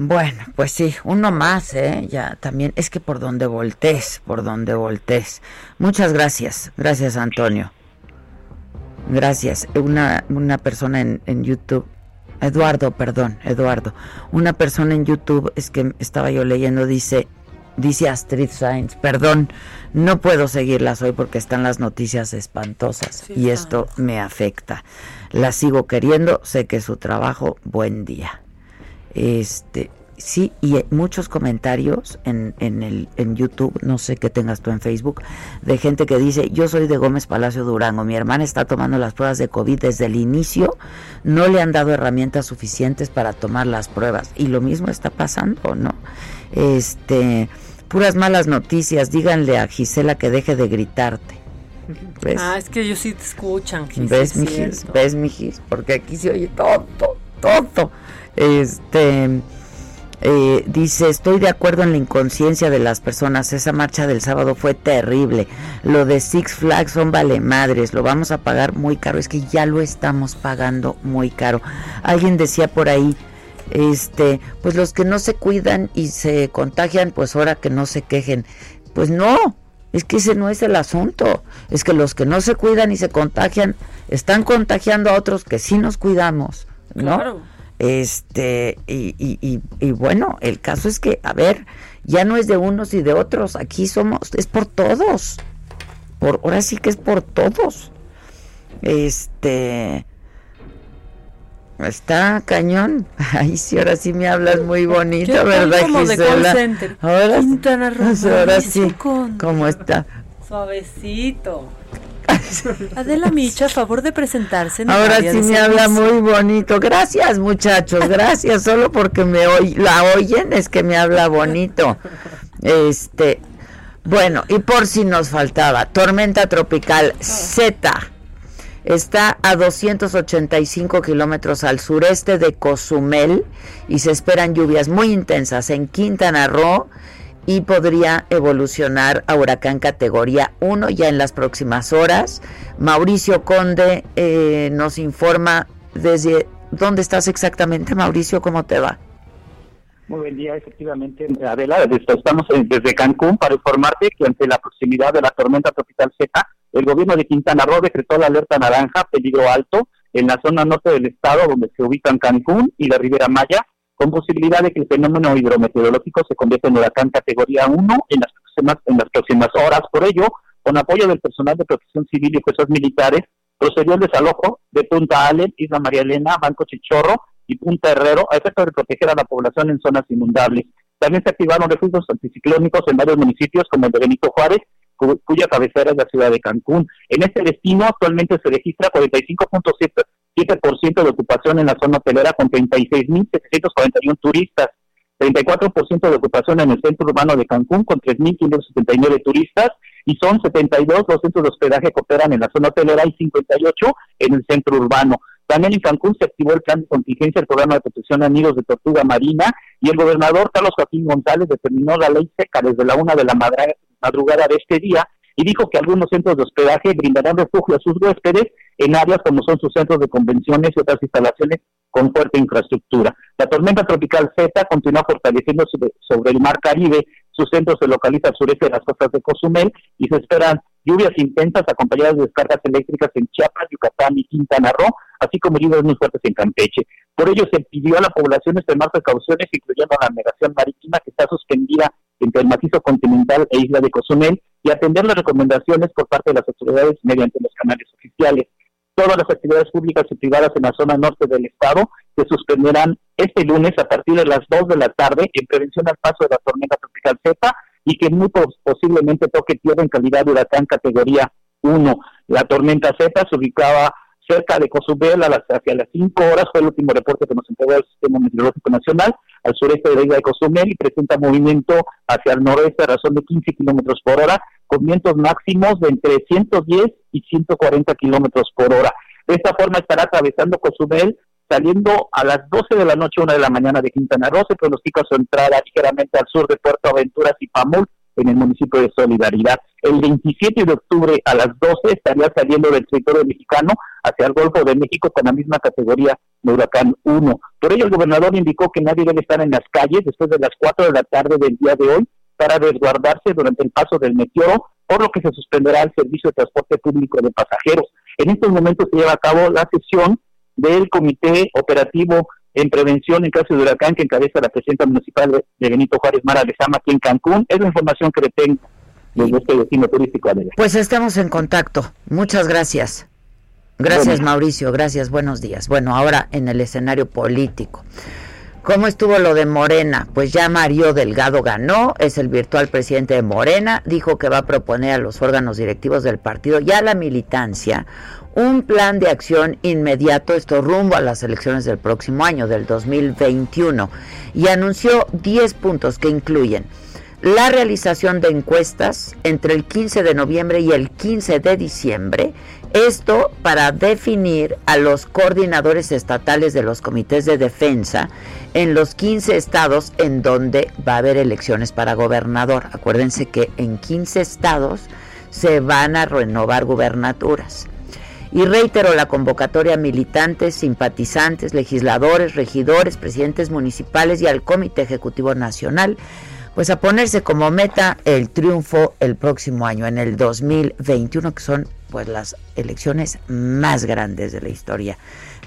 bueno, pues sí, uno más, ¿eh? Ya también, es que por donde voltees, por donde voltees. Muchas gracias, gracias Antonio. Gracias. Una, una persona en, en YouTube Eduardo, perdón, Eduardo. Una persona en YouTube, es que estaba yo leyendo, dice, dice Astrid Sainz, perdón, no puedo seguirlas hoy porque están las noticias espantosas y esto me afecta. La sigo queriendo, sé que su trabajo, buen día. Este, Sí, y muchos comentarios en, en, el, en YouTube, no sé qué tengas tú en Facebook, de gente que dice, yo soy de Gómez Palacio Durango, mi hermana está tomando las pruebas de COVID desde el inicio, no le han dado herramientas suficientes para tomar las pruebas. Y lo mismo está pasando, ¿no? Este, puras malas noticias, díganle a Gisela que deje de gritarte. Ah, es que ellos sí te escuchan. ¿Ves, mijis? ¿Ves, mijis? Porque aquí se oye todo, todo. Este eh, dice, estoy de acuerdo en la inconsciencia de las personas. Esa marcha del sábado fue terrible. Lo de Six Flags son vale madres. Lo vamos a pagar muy caro. Es que ya lo estamos pagando muy caro. Alguien decía por ahí, este, pues los que no se cuidan y se contagian, pues ahora que no se quejen. Pues no, es que ese no es el asunto. Es que los que no se cuidan y se contagian están contagiando a otros que sí nos cuidamos, ¿no? Claro. Este, y, y, y, bueno, el caso es que, a ver, ya no es de unos y de otros, aquí somos, es por todos. Por, ahora sí que es por todos. Este, Está cañón. Ay, sí, ahora sí me hablas muy bonito, ¿verdad, como Gisela? De ahora, ahora sí, ¿cómo está? Suavecito. Adela Micha, a favor de presentarse. Ahora sí me habla muy bonito. Gracias, muchachos. Gracias. Solo porque me la oyen es que me habla bonito. Este, bueno, y por si nos faltaba, tormenta tropical Z está a 285 kilómetros al sureste de Cozumel y se esperan lluvias muy intensas en Quintana Roo y podría evolucionar a huracán categoría 1 ya en las próximas horas. Mauricio Conde eh, nos informa desde dónde estás exactamente, Mauricio, ¿cómo te va? Muy buen día, efectivamente, Adela. Estamos desde Cancún para informarte que ante la proximidad de la tormenta tropical Z, el gobierno de Quintana Roo decretó la alerta naranja, peligro alto, en la zona norte del estado, donde se ubican Cancún y la Ribera Maya, con posibilidad de que el fenómeno hidrometeorológico se convierta en huracán categoría 1 en las próximas, en las próximas horas. Por ello, con apoyo del personal de protección civil y fuerzas militares, procedió el desalojo de Punta Allen, Isla María Elena, Banco Chichorro y Punta Herrero a efecto de proteger a la población en zonas inundables. También se activaron refugios anticiclónicos en varios municipios como el de Benito Juárez, cuya cabecera es la ciudad de Cancún. En este destino actualmente se registra 45.7 7% de ocupación en la zona hotelera con 36.741 turistas, 34% de ocupación en el centro urbano de Cancún con 3.579 turistas. Y son 72 los centros de hospedaje que operan en la zona hotelera y 58 en el centro urbano. También en Cancún se activó el plan de contingencia, el programa de protección a nidos de tortuga marina. Y el gobernador Carlos Joaquín González determinó la ley seca desde la una de la madrugada de este día y dijo que algunos centros de hospedaje brindarán refugio a sus huéspedes en áreas como son sus centros de convenciones y otras instalaciones con fuerte infraestructura. La tormenta tropical Z continúa fortaleciéndose sobre el mar Caribe. Su centro se localiza al sureste de las costas de Cozumel y se esperan lluvias intensas acompañadas de descargas eléctricas en Chiapas, Yucatán y Quintana Roo, así como lluvias muy fuertes en Campeche. Por ello se pidió a la población extremar precauciones, incluyendo la navegación marítima que está suspendida entre el macizo continental e isla de Cozumel y atender las recomendaciones por parte de las autoridades mediante los canales oficiales. Todas las actividades públicas y privadas en la zona norte del estado se suspenderán este lunes a partir de las 2 de la tarde en prevención al paso de la tormenta tropical Z y que muy posiblemente toque tierra en calidad de huracán categoría 1. La tormenta Z se ubicaba cerca de Cozumel a las, hacia las 5 horas, fue el último reporte que nos entregó el Sistema Meteorológico Nacional, al sureste de la isla de Cozumel y presenta movimiento hacia el noreste a razón de 15 kilómetros por hora, con vientos máximos de entre 110 y 140 kilómetros por hora. De esta forma estará atravesando Cozumel saliendo a las 12 de la noche, una de la mañana de Quintana Roo, se pronostica su entrada ligeramente al sur de Puerto Aventuras y Pamul, en el municipio de Solidaridad. El 27 de octubre a las 12 estaría saliendo del territorio mexicano hacia el Golfo de México con la misma categoría de huracán 1. Por ello, el gobernador indicó que nadie debe estar en las calles después de las 4 de la tarde del día de hoy para resguardarse durante el paso del meteoro, por lo que se suspenderá el servicio de transporte público de pasajeros. En estos momentos se lleva a cabo la sesión del Comité Operativo en prevención en caso de huracán que encabeza la presidenta municipal de Benito Juárez Mara Lezama aquí en Cancún. Es la información que le tengo desde este destino turístico. Pues estamos en contacto. Muchas gracias. Gracias Mauricio, gracias, buenos días. Bueno, ahora en el escenario político. ¿Cómo estuvo lo de Morena? Pues ya Mario Delgado ganó, es el virtual presidente de Morena, dijo que va a proponer a los órganos directivos del partido y a la militancia un plan de acción inmediato, esto rumbo a las elecciones del próximo año, del 2021, y anunció 10 puntos que incluyen la realización de encuestas entre el 15 de noviembre y el 15 de diciembre, esto para definir a los coordinadores estatales de los comités de defensa en los 15 estados en donde va a haber elecciones para gobernador. Acuérdense que en 15 estados se van a renovar gubernaturas. Y reitero la convocatoria a militantes, simpatizantes, legisladores, regidores, presidentes municipales y al Comité Ejecutivo Nacional, pues a ponerse como meta el triunfo el próximo año, en el 2021, que son pues las elecciones más grandes de la historia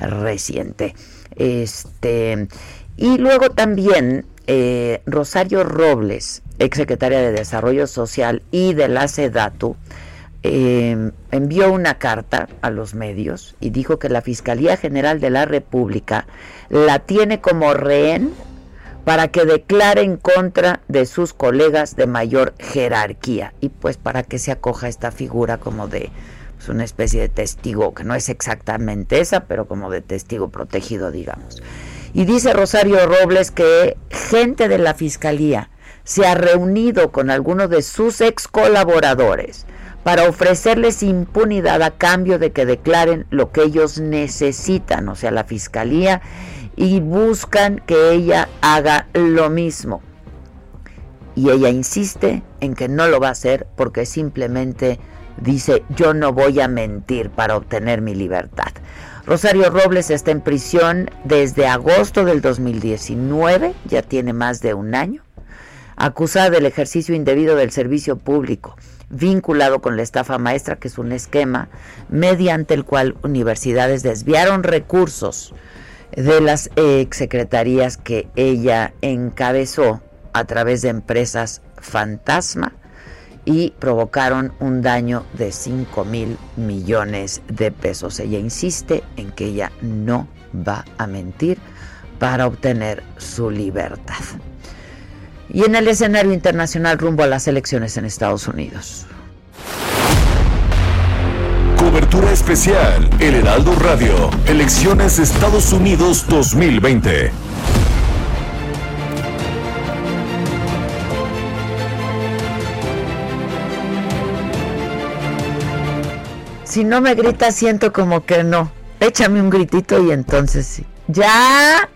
reciente. Este, y luego también eh, Rosario Robles, exsecretaria de Desarrollo Social y de la SEDATU, Em, envió una carta a los medios y dijo que la Fiscalía General de la República la tiene como rehén para que declare en contra de sus colegas de mayor jerarquía y pues para que se acoja esta figura como de pues, una especie de testigo, que no es exactamente esa, pero como de testigo protegido, digamos. Y dice Rosario Robles que gente de la Fiscalía se ha reunido con algunos de sus ex colaboradores para ofrecerles impunidad a cambio de que declaren lo que ellos necesitan, o sea, la fiscalía, y buscan que ella haga lo mismo. Y ella insiste en que no lo va a hacer porque simplemente dice yo no voy a mentir para obtener mi libertad. Rosario Robles está en prisión desde agosto del 2019, ya tiene más de un año, acusada del ejercicio indebido del servicio público vinculado con la estafa maestra, que es un esquema mediante el cual universidades desviaron recursos de las exsecretarías que ella encabezó a través de empresas fantasma y provocaron un daño de 5 mil millones de pesos. Ella insiste en que ella no va a mentir para obtener su libertad y en el escenario internacional rumbo a las elecciones en Estados Unidos. Cobertura especial, El Heraldo Radio, Elecciones Estados Unidos 2020. Si no me gritas, siento como que no. Échame un gritito y entonces sí. ¡Ya!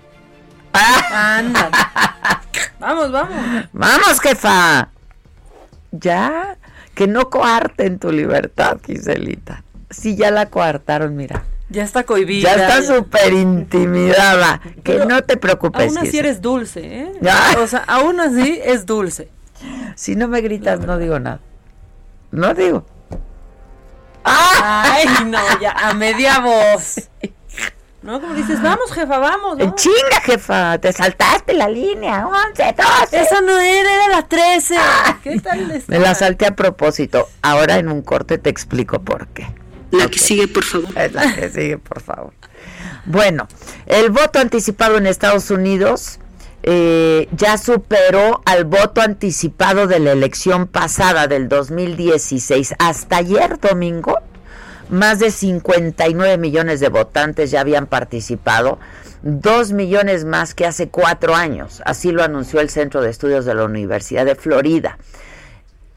Anda. vamos, vamos. Vamos, jefa. Ya. Que no coarten tu libertad, Giselita. Sí, ya la coartaron, mira. Ya está cohibida. Ya está súper intimidada. que no te preocupes. Aún así eres dulce, ¿eh? O sea, aún así es dulce. Si no me gritas, no digo nada. No digo. Ay, no, ya, a media voz. ¿No? Como dices, vamos, jefa, vamos. Chinga, jefa, te saltaste la línea. 11, 12. Esa no era, era la 13. ¿Qué tal está? Me la salté a propósito. Ahora en un corte te explico por qué. La que sigue, por favor. Es la que sigue, por favor. Bueno, el voto anticipado en Estados Unidos eh, ya superó al voto anticipado de la elección pasada del 2016. Hasta ayer domingo, más de 59 millones de votantes ya habían participado, dos millones más que hace cuatro años. Así lo anunció el Centro de Estudios de la Universidad de Florida.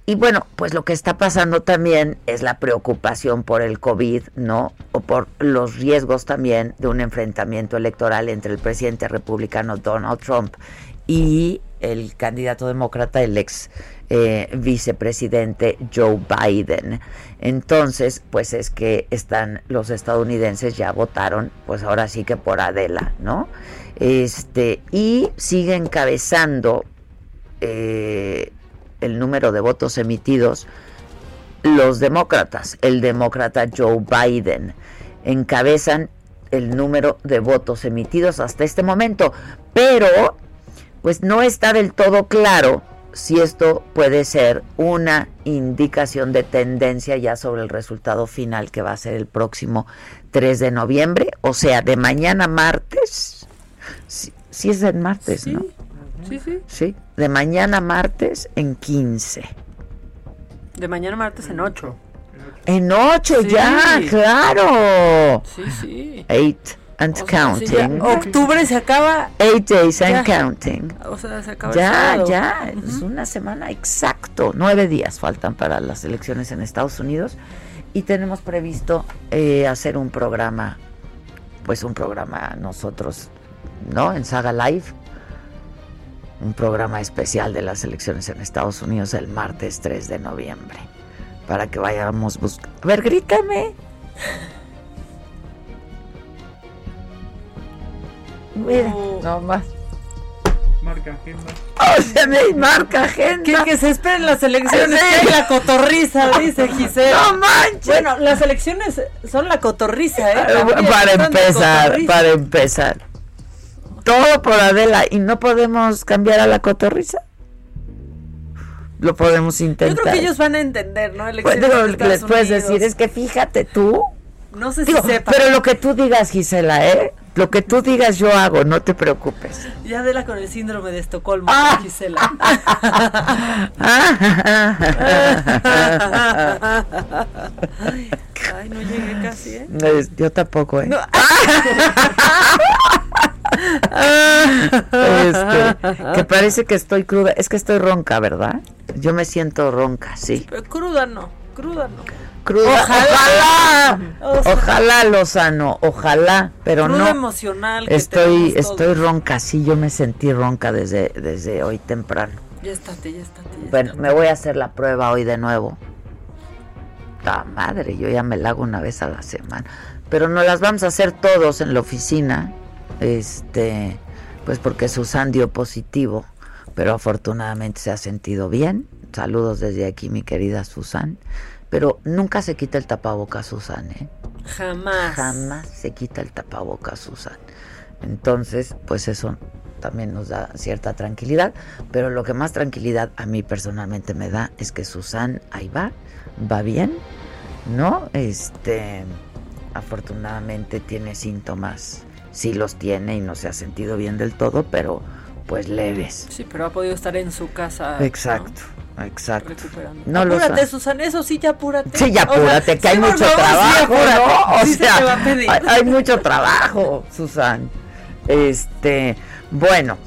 Y bueno, pues lo que está pasando también es la preocupación por el COVID, ¿no? O por los riesgos también de un enfrentamiento electoral entre el presidente republicano Donald Trump y el candidato demócrata, el ex eh, vicepresidente Joe Biden. Entonces, pues es que están los estadounidenses ya votaron, pues ahora sí que por Adela, ¿no? Este, y sigue encabezando eh, el número de votos emitidos, los demócratas, el demócrata Joe Biden, encabezan el número de votos emitidos hasta este momento, pero pues no está del todo claro si esto puede ser una indicación de tendencia ya sobre el resultado final que va a ser el próximo 3 de noviembre, o sea, de mañana martes, si, es el martes, ¿no? Sí, sí. Sí, de mañana martes en 15. De mañana martes en 8. En 8 ya, claro. Sí, sí. 8 and counting. octubre se acaba. 8 days and counting. O sea, se acaba Ya, ya, es una semana exacto. Nueve días faltan para las elecciones en Estados Unidos y tenemos previsto eh, hacer un programa, pues un programa nosotros, ¿no? En Saga Live un programa especial de las elecciones en Estados Unidos el martes 3 de noviembre. Para que vayamos buscando. A ver, grítame. Mira, no más. Marca agenda. ¡Oh, se me marca agenda! Que, se esperen las elecciones. Que la cotorriza, dice Gisela. ¡No manches! Bueno, las elecciones son la cotorriza, ¿eh? para empezar, para empezar todo por Adela y no podemos cambiar a la cotorriza. Lo podemos intentar. Yo creo que ellos van a entender, ¿no? Pues, les puedes decir, es que fíjate tú. No sé si sepa. Pero lo que tú digas, Gisela, ¿eh? Lo que tú digas yo hago, no te preocupes. Y Adela con el síndrome de Estocolmo, ah. Gisela. Ay, no llegué casi, ¿eh? Yo tampoco, ¿eh? este, que parece que estoy cruda. Es que estoy ronca, ¿verdad? Yo me siento ronca, sí. Pero cruda no, cruda no. Cruda, ojalá, ojalá, Lozano, ojalá, pero no. emocional. estoy, estoy ronca, sí, yo me sentí ronca desde, desde hoy temprano. Ya estate, ya estate. bueno, me voy a hacer la prueba hoy de nuevo. La madre, yo ya me la hago una vez a la semana. Pero no las vamos a hacer todos en la oficina este, pues porque Susan dio positivo, pero afortunadamente se ha sentido bien. Saludos desde aquí, mi querida Susan. Pero nunca se quita el tapaboca, Susan, ¿eh? Jamás. Jamás se quita el tapaboca, Susan. Entonces, pues eso también nos da cierta tranquilidad, pero lo que más tranquilidad a mí personalmente me da es que Susan ahí va, va bien, ¿no? Este, afortunadamente tiene síntomas sí los tiene y no se ha sentido bien del todo, pero pues leves. Sí, pero ha podido estar en su casa. Exacto. Exacto. No apúrate, Susana, eso sí, ya apúrate. Sí, ya apúrate, que hay mucho trabajo, ¿no? O sea, hay, hay, mucho trabajo, Susan. Este, bueno,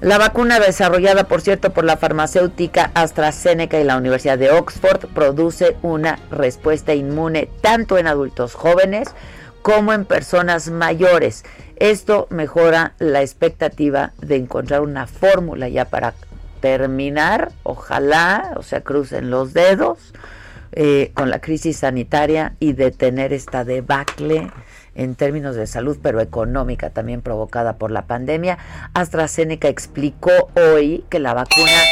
La vacuna desarrollada, por cierto, por la farmacéutica AstraZeneca y la Universidad de Oxford produce una respuesta inmune tanto en adultos jóvenes como en personas mayores. Esto mejora la expectativa de encontrar una fórmula ya para terminar, ojalá, o sea, crucen los dedos eh, con la crisis sanitaria y detener esta debacle en términos de salud, pero económica también provocada por la pandemia. AstraZeneca explicó hoy que la vacuna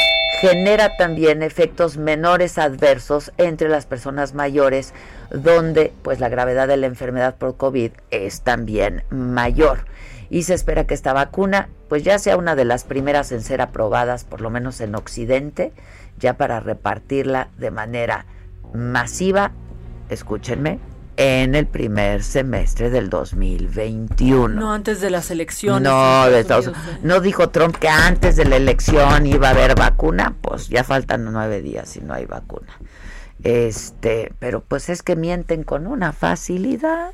genera también efectos menores adversos entre las personas mayores, donde pues la gravedad de la enfermedad por COVID es también mayor. Y se espera que esta vacuna pues ya sea una de las primeras en ser aprobadas, por lo menos en Occidente, ya para repartirla de manera masiva, escúchenme, en el primer semestre del 2021. No antes de las elecciones. No, de todos, no dijo Trump que antes de la elección iba a haber vacuna, pues ya faltan nueve días y no hay vacuna. Este, pero pues es que mienten con una facilidad.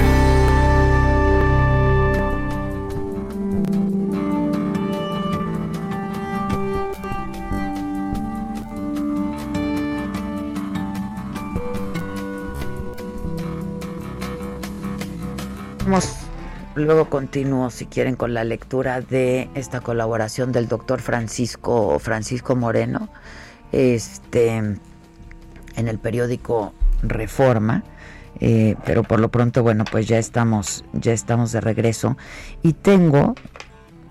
Luego continúo, si quieren, con la lectura de esta colaboración del doctor Francisco, Francisco Moreno, este, en el periódico Reforma. Eh, pero por lo pronto, bueno, pues ya estamos, ya estamos de regreso. Y tengo,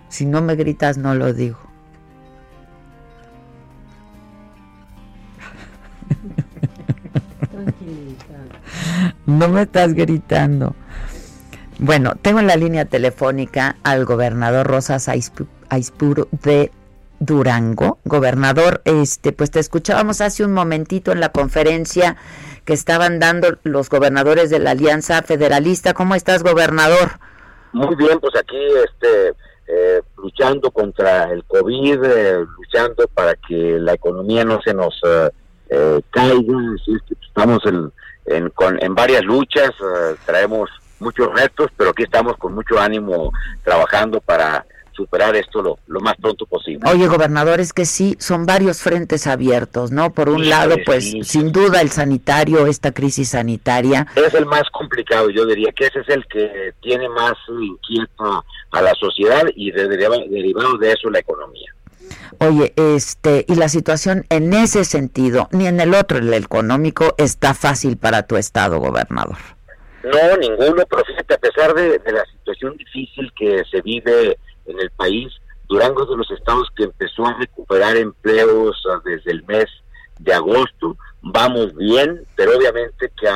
si no me gritas, no lo digo. No me estás gritando. Bueno, tengo en la línea telefónica al gobernador Rosas Aispuro de Durango. Gobernador, este, pues te escuchábamos hace un momentito en la conferencia que estaban dando los gobernadores de la Alianza Federalista. ¿Cómo estás, gobernador? Muy bien, pues aquí este, eh, luchando contra el COVID, eh, luchando para que la economía no se nos eh, caiga. Estamos en, en, en varias luchas, traemos muchos retos, pero aquí estamos con mucho ánimo trabajando para superar esto lo, lo, más pronto posible. Oye, gobernador, es que sí, son varios frentes abiertos, ¿no? Por un lado, pues sin duda el sanitario, esta crisis sanitaria. Es el más complicado, yo diría que ese es el que tiene más inquieto a la sociedad y de, derivado de eso la economía. Oye, este, y la situación en ese sentido, ni en el otro, el económico, está fácil para tu estado, gobernador. No, ninguno, pero fíjate, a pesar de, la situación difícil que se vive en el país, Durango es de los estados que empezó a recuperar empleos ah, desde el mes de agosto. Vamos bien, pero obviamente que,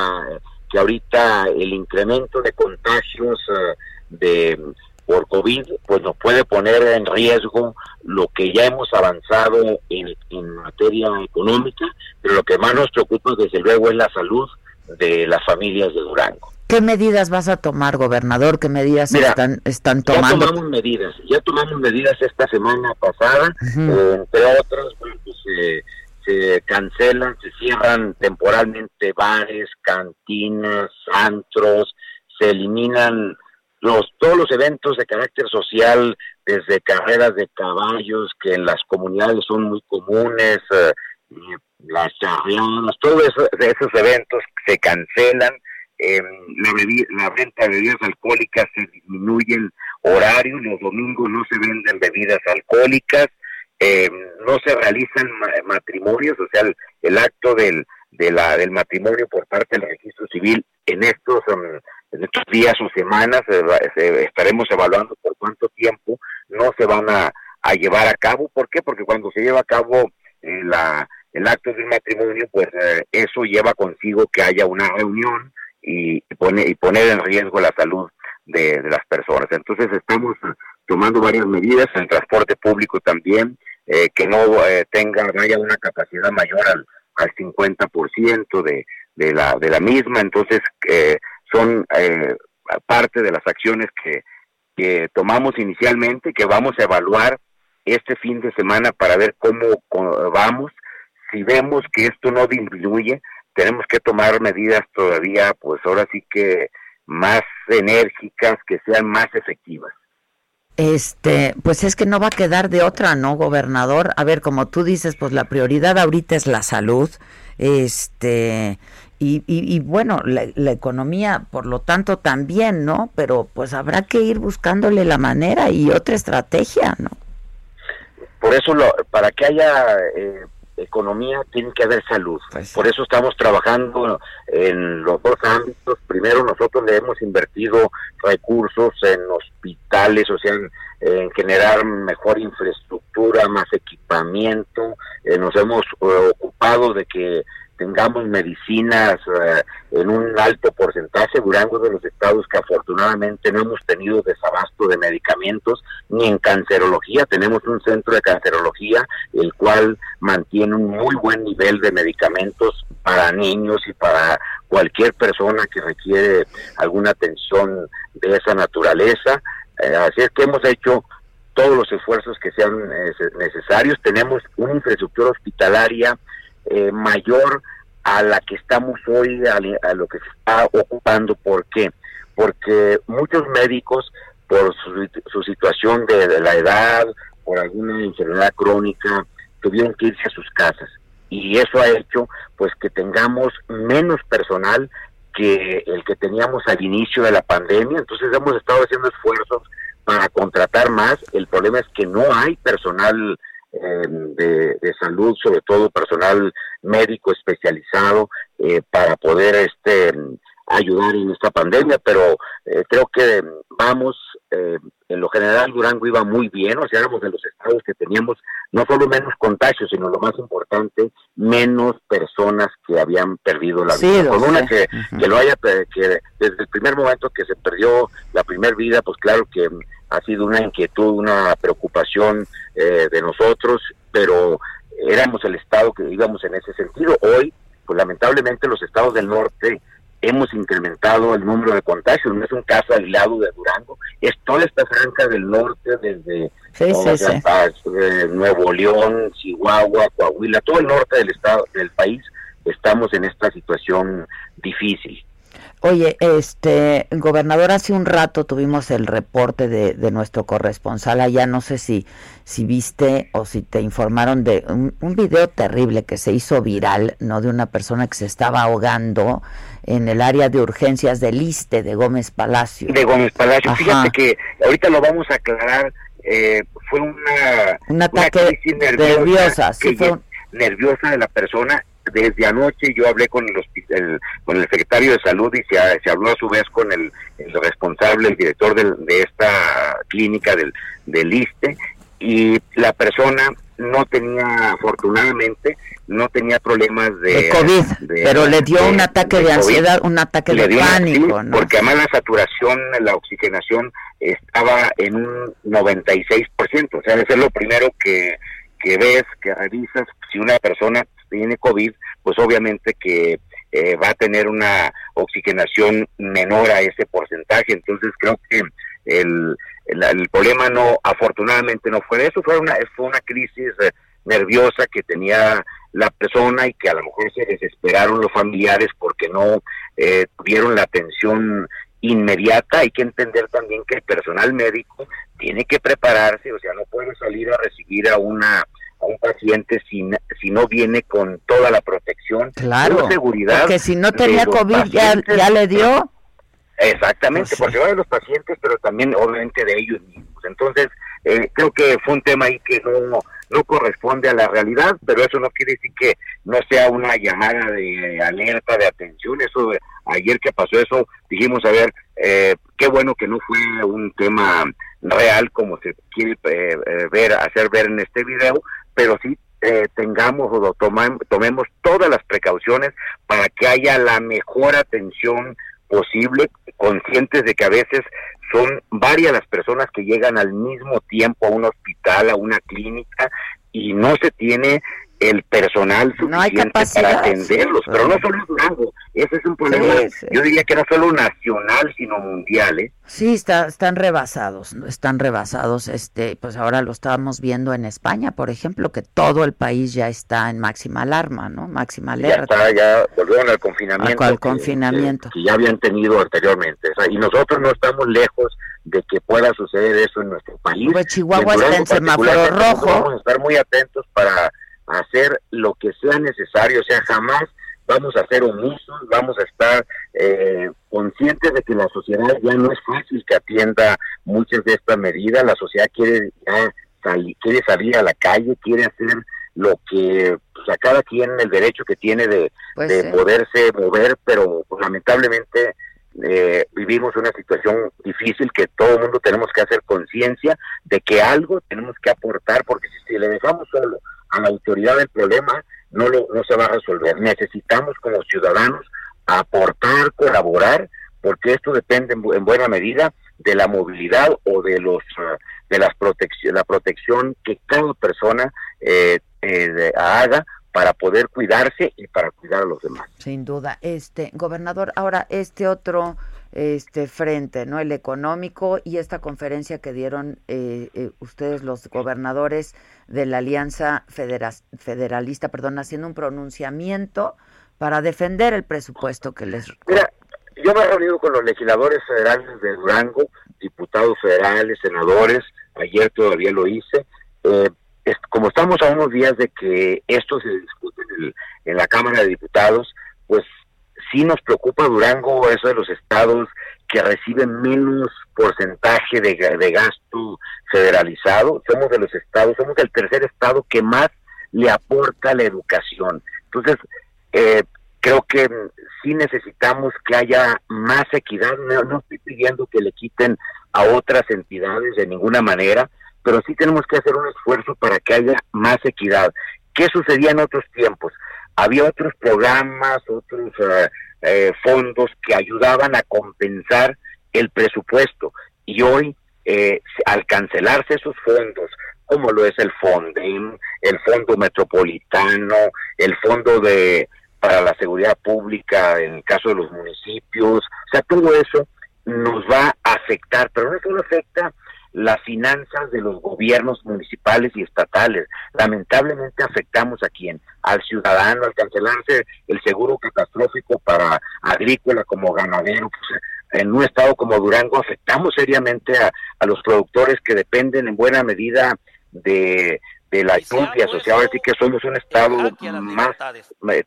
ahorita el incremento de contagios ah, de por COVID pues nos puede poner en riesgo lo que ya hemos avanzado en materia económica, pero lo que más nos preocupa desde luego es la salud de las familias de Durango. ¿Qué medidas vas a tomar, gobernador? ¿Qué medidas están, están tomando? Ya tomamos medidas, ya tomamos medidas esta semana pasada, eh, entre otras, pues, se cancelan, se cierran temporalmente bares, cantinas, antros, se eliminan los todos los eventos de carácter social, desde carreras de caballos que en las comunidades son muy comunes, eh, las charreadas, todos esos eventos se cancelan eh, la, la venta de bebidas alcohólicas se disminuye el horario, los domingos no se venden bebidas alcohólicas, eh, no se realizan matrimonios, o sea, el, acto del, de la, del matrimonio por parte del registro civil en estos, um, en estos días o semanas estaremos evaluando por cuánto tiempo no se van a, llevar a cabo. ¿Por qué? Porque cuando se lleva a cabo eh, la, el acto del matrimonio, pues eh, eso lleva consigo que haya una reunión, y, pone, y poner en riesgo la salud de, las personas. Entonces estamos tomando varias medidas en transporte público también, eh, que no eh, tenga, una capacidad mayor al, al 50% de, de la, de la misma, entonces eh, son eh, parte de las acciones que, que tomamos inicialmente, que vamos a evaluar este fin de semana para ver cómo, vamos. Si vemos que esto no disminuye, tenemos que tomar medidas todavía, pues ahora sí que más enérgicas, que sean más efectivas. Este, pues es que no va a quedar de otra, ¿no, gobernador? A ver, como tú dices, pues la prioridad ahorita es la salud, este, y, y, bueno, la, la, economía, por lo tanto, también, ¿no? Pero pues habrá que ir buscándole la manera y otra estrategia, ¿no? Por eso, lo, para que haya eh, economía, tiene que haber salud. Pues por eso estamos trabajando en los dos ámbitos. Primero, nosotros le hemos invertido recursos en hospitales, o sea, en, generar mejor infraestructura, más equipamiento. Eh, nos hemos eh, ocupado de que tengamos medicinas eh, en un alto porcentaje. Durango de los estados que afortunadamente no hemos tenido desabasto de medicamentos, ni en cancerología. Tenemos un centro de cancerología, el cual mantiene un muy buen nivel de medicamentos para niños y para cualquier persona que requiere alguna atención de esa naturaleza. Eh, así es que hemos hecho todos los esfuerzos que sean eh, necesarios. Tenemos una infraestructura hospitalaria eh, mayor a la que estamos hoy, a, lo que se está ocupando. ¿Por qué? Porque muchos médicos, por su, situación de, la edad, por alguna enfermedad crónica, tuvieron que irse a sus casas. Y eso ha hecho pues que tengamos menos personal que el que teníamos al inicio de la pandemia. Entonces hemos estado haciendo esfuerzos para contratar más. El problema es que no hay personal Em, de, salud, sobre todo personal médico especializado, eh, para poder este ayudar en esta pandemia, pero eh, creo que vamos, eh, en lo general Durango iba muy bien, o sea, éramos de los estados que teníamos no solo menos contagios, sino lo más importante, menos personas que habían perdido la vida. Con una que, que lo haya, que desde el primer momento que se perdió la primera vida, pues claro que ha sido una inquietud, una preocupación eh, de nosotros, pero éramos el estado que íbamos en ese sentido. Hoy, pues lamentablemente los estados del norte hemos incrementado el número de contagios, no es un caso aislado de Durango, es toda esta franja del norte, desde eh, Nuevo León, Chihuahua, Coahuila, todo el norte del estado del país, estamos en esta situación difícil. Oye, este, gobernador, hace un rato tuvimos el reporte de, de nuestro corresponsal allá, no sé si, si viste o si te informaron de un, un, video terrible que se hizo viral, ¿no? De una persona que se estaba ahogando en el área de urgencias del ISTE de Gómez Palacio. De Gómez Palacio, fíjate que ahorita lo vamos a aclarar, eh, fue una... Un ataque nerviosa, sí, fue nerviosa de la persona desde anoche yo hablé con el, hospital, con el secretario de salud y se, se habló a su vez con el, responsable, el director de esta clínica del, del ISTE y la persona no tenía, afortunadamente, no tenía problemas de, COVID, pero le dio un ataque de, ansiedad, un ataque de pánico, ¿no? Porque además la saturación, la oxigenación estaba en un 96%, o sea, eso es lo primero que, que ves, que revisas, si una persona tiene COVID, pues obviamente que eh, va a tener una oxigenación menor a ese porcentaje. Entonces creo que el, problema no, afortunadamente no fue eso, fue una, fue una crisis eh, nerviosa que tenía la persona y que a lo mejor se desesperaron los familiares porque no eh, tuvieron la atención inmediata. Hay que entender también que el personal médico tiene que prepararse, o sea, no puede salir a recibir a una un paciente si, si no viene con toda la protección, claro, seguridad. Porque si no tenía COVID ya, ya, le dio. Exactamente, pues porque va de los pacientes, pero también obviamente de ellos mismos. Entonces, eh, creo que fue un tema ahí que no, no corresponde a la realidad, pero eso no quiere decir que no sea una llamada de alerta, de atención. Eso, ayer que pasó eso, dijimos, a ver, eh, qué bueno que no fue un tema real como se quiere eh, ver, hacer ver en este video, pero sí eh, tengamos o tomemos todas las precauciones para que haya la mejor atención posible, conscientes de que a veces son varias las personas que llegan al mismo tiempo a un hospital, a una clínica, y no se tiene el personal suficiente para atenderlos, pero no solo en Durango, Ese es un problema, yo diría que no solo nacional, sino mundial, ¿eh? Sí, está, están rebasados, están rebasados. Este, pues ahora lo estábamos viendo en España, por ejemplo, que todo el país ya está en máxima alarma, ¿no? Máxima alerta. Ya está, ya volvieron al confinamiento. Al confinamiento. Que, ya habían tenido anteriormente. y nosotros no estamos lejos de que pueda suceder eso en nuestro país. Pues Chihuahua está en semáforo rojo. Vamos a estar muy atentos para hacer lo que sea necesario, o sea, jamás vamos a ser omisos, vamos a estar eh, conscientes de que la sociedad ya no es fácil que atienda muchas de estas medidas, la sociedad quiere ya salir, quiere salir a la calle, quiere hacer lo que pues, a cada quien el derecho que tiene de, pues de poderse mover, pero pues, lamentablemente eh, vivimos una situación difícil que todo el mundo tenemos que hacer conciencia de que algo tenemos que aportar, porque si le dejamos solo a la autoridad del problema, no, lo, no se va a resolver. Necesitamos como ciudadanos aportar, colaborar, porque esto depende en, buena medida de la movilidad o de los uh, de las protección, la protección que cada persona eh, eh, haga para poder cuidarse y para cuidar a los demás. Sin duda, este gobernador, ahora este otro este frente, ¿no? El económico y esta conferencia que dieron eh, eh, ustedes los gobernadores de la Alianza Federalista, perdón, haciendo un pronunciamiento para defender el presupuesto que les... Mira, yo me he reunido con los legisladores federales de Durango, diputados federales, senadores, ayer todavía lo hice. Eh, como estamos a unos días de que esto se discute en la Cámara de Diputados, pues sí nos preocupa Durango, eso de los estados que reciben menos porcentaje de, gasto federalizado. Somos de los estados, somos el tercer estado que más le aporta la educación. Entonces, eh, creo que sí necesitamos que haya más equidad. No, no, estoy pidiendo que le quiten a otras entidades de ninguna manera, pero sí tenemos que hacer un esfuerzo para que haya más equidad. ¿Qué sucedía en otros tiempos? Había otros programas, otros eh, eh, fondos que ayudaban a compensar el presupuesto. Y hoy, eh, al cancelarse esos fondos, como lo es el FONDEM, el Fondo Metropolitano, el Fondo de para la Seguridad Pública en el caso de los municipios, o sea, todo eso nos va a afectar, pero no solo afecta las finanzas de los gobiernos municipales y estatales. Lamentablemente afectamos a quién? Al ciudadano, al cancelarse el seguro catastrófico para agrícola como ganadero. Pues, en un estado como Durango afectamos seriamente a, a los productores que dependen en buena medida de, de la lluvia asociada, así que somos un estado más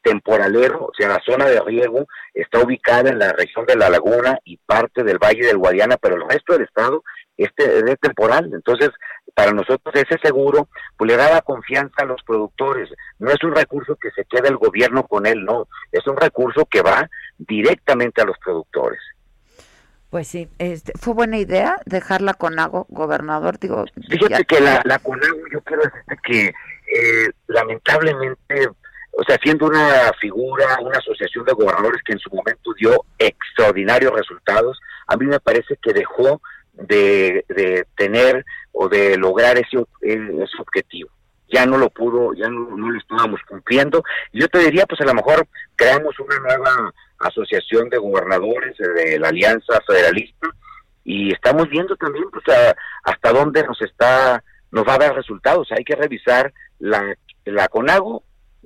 temporalero, o sea, la zona de riego está ubicada en la región de la laguna y parte del valle del Guadiana, pero el resto del estado este es temporal. Entonces, para nosotros ese seguro pues le daba confianza a los productores. No es un recurso que se queda el gobierno con él, no. Es un recurso que va directamente a los productores. Pues sí, este, fue buena idea dejarla con agua, gobernador. Digo, Fíjate que la, la Conago, yo quiero decirte que eh, lamentablemente, o sea, siendo una figura, una asociación de gobernadores que en su momento dio extraordinarios resultados, a mí me parece que dejó de, de tener o de lograr ese, objetivo. Ya no lo pudo, ya no, lo estábamos cumpliendo. Yo te diría, pues a lo mejor creamos una nueva asociación de gobernadores de la Alianza Federalista y estamos viendo también pues hasta dónde nos está nos va a dar resultados. Hay que revisar la la Conago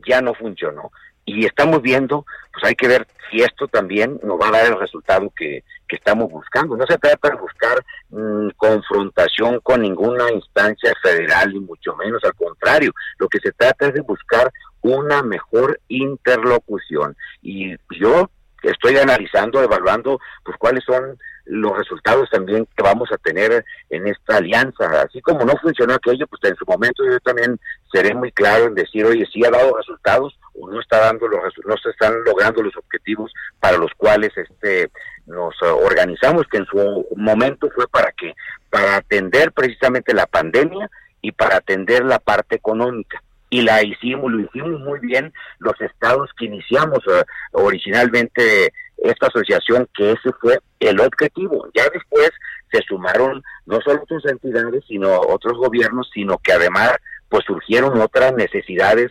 ya no funcionó y estamos viendo, pues hay que ver si esto también nos va a dar el resultado que, que estamos buscando. No se trata de buscar mm, confrontación con ninguna instancia federal, ni mucho menos, al contrario, lo que se trata es de buscar una mejor interlocución. Y yo estoy analizando, evaluando, pues cuáles son los resultados también que vamos a tener en esta alianza. Así como no funcionó aquello, pues en su momento yo también seré muy claro en decir, oye, sí ha dado resultados o no está dando los no se están logrando los objetivos para los cuales este nos organizamos, que en su momento fue para que para atender precisamente la pandemia y para atender la parte económica y la hicimos, lo hicimos muy bien los estados que iniciamos eh, originalmente esta asociación, que ese fue el objetivo. Ya después se sumaron no solo otras entidades, sino otros gobiernos, sino que además pues surgieron otras necesidades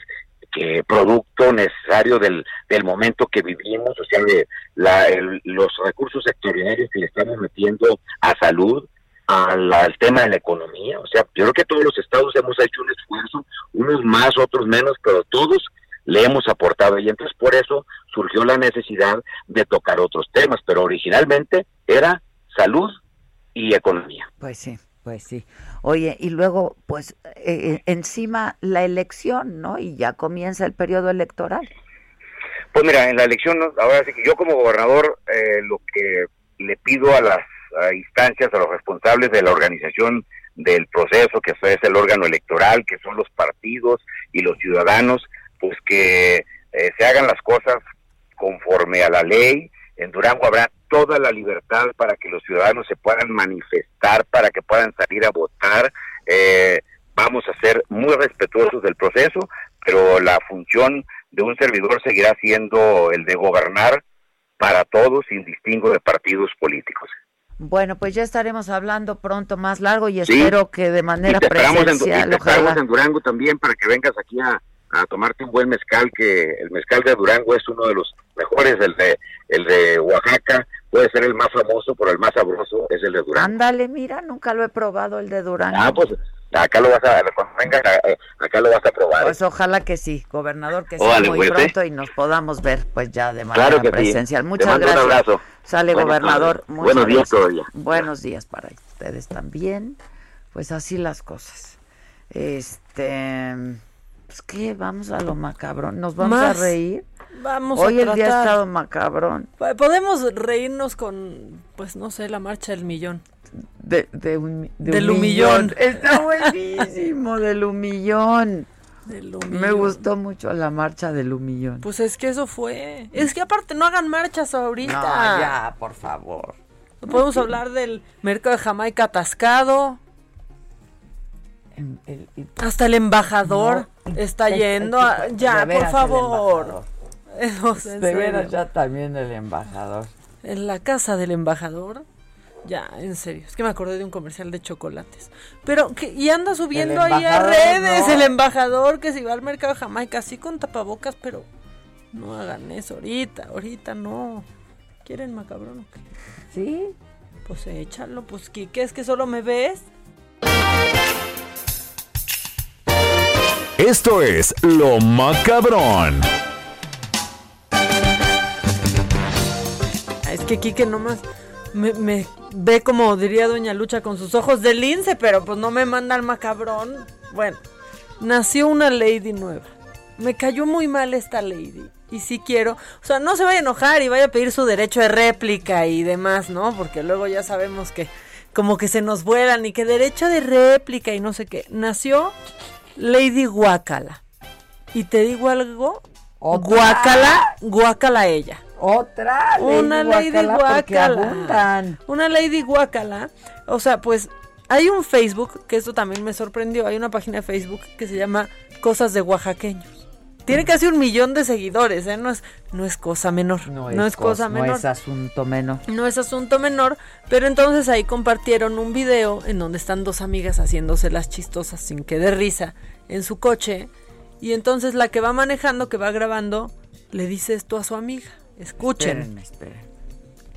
que producto necesario del, del momento que vivimos, o sea, de la, los recursos sectoriales que le estamos metiendo a salud, al, al, tema de la economía. O sea, yo creo que todos los estados hemos hecho un esfuerzo, unos más, otros menos, pero todos le hemos aportado y entonces por eso surgió la necesidad de tocar otros temas, pero originalmente era salud y economía. Pues sí. Pues sí. Oye, y luego, pues, eh, eh, encima la elección, ¿no? Y ya comienza el periodo electoral. Pues mira, en la elección, ahora sí que yo como gobernador, eh, lo que le pido a las instancias, a los responsables de la organización del proceso, que es el órgano electoral, que son los partidos y los ciudadanos, pues que se hagan las cosas conforme a la ley. En Durango habrá toda la libertad para que los ciudadanos se puedan manifestar, para que puedan salir a votar. Eh, vamos a ser muy respetuosos del proceso, pero la función de un servidor seguirá siendo el de gobernar para todos sin distingo de partidos políticos. Bueno, pues ya estaremos hablando pronto más largo y espero que de manera presencial. En, en Durango también para que vengas aquí a, a tomarte un buen mezcal, que el mezcal de Durango es uno de los mejores, el de, el de Oaxaca puede ser el más famoso, pero el más sabroso es el de Durango. Ándale, mira, nunca lo he probado el de Durango. Ah, pues acá lo vas a, venga, acá lo vas a probar. Pues ojalá que sí, gobernador, que sea muy pronto y nos podamos ver pues ya de manera presencial. Muchas gracias. Un abrazo. Sale gobernador. Buenos días todavía. Buenos días para ustedes también. Pues así las cosas. Este pues qué, vamos a lo macabrón. ¿Nos vamos a reír? Vamos Hoy a el día ha estado macabrón. Podemos reírnos con, pues no sé, la marcha del millón. De, de un, del humillón. Está buenísimo, del humillón. Del humillón. Me gustó mucho la marcha del humillón. Pues es que eso fue. Es que aparte no hagan marchas ahorita. No, ya, por favor. Podemos hablar del mercado de Jamaica atascado. Hasta el embajador está yendo. ya, por favor. de veras ya también el embajador. En la casa del embajador. Ya, en serio. Es que me acordé de un comercial de chocolates. Pero, que, y anda subiendo ahí a redes el embajador que se va al mercado de Jamaica así con tapabocas, pero no hagan eso ahorita, ahorita no. ¿Quieren macabrón o qué? ¿Sí? Pues échalo, pues ¿qué, ¿qué es que solo me ves? Esto es Lo Macabrón. Es que Kike nomás me, me ve como diría Doña Lucha con sus ojos de lince, pero pues no me manda al macabrón. Bueno, nació una lady nueva. Me cayó muy mal esta lady. Y si quiero, o sea, no se vaya a enojar y vaya a pedir su derecho de réplica y demás, ¿no? Porque luego ya sabemos que como que se nos vuelan y que derecho de réplica y no sé qué. Nació Lady Guacala. Y te digo algo, Guacala, Guacala ella. Otra una Lady Guacala. Una Lady Guacala. O sea, pues hay un Facebook, que esto también me sorprendió, hay una página de Facebook que se llama Cosas de Oaxaqueños. Tiene casi un millón de seguidores, ¿eh? No es, no es cosa menor. No es, cosa, menor. No es asunto menor. No es asunto menor, pero entonces ahí compartieron un video en donde están dos amigas haciéndose las chistosas sin que dé risa en su coche. Y entonces la que va manejando, que va grabando, le dice esto a su amiga. Escuchen. Esperen, esperen.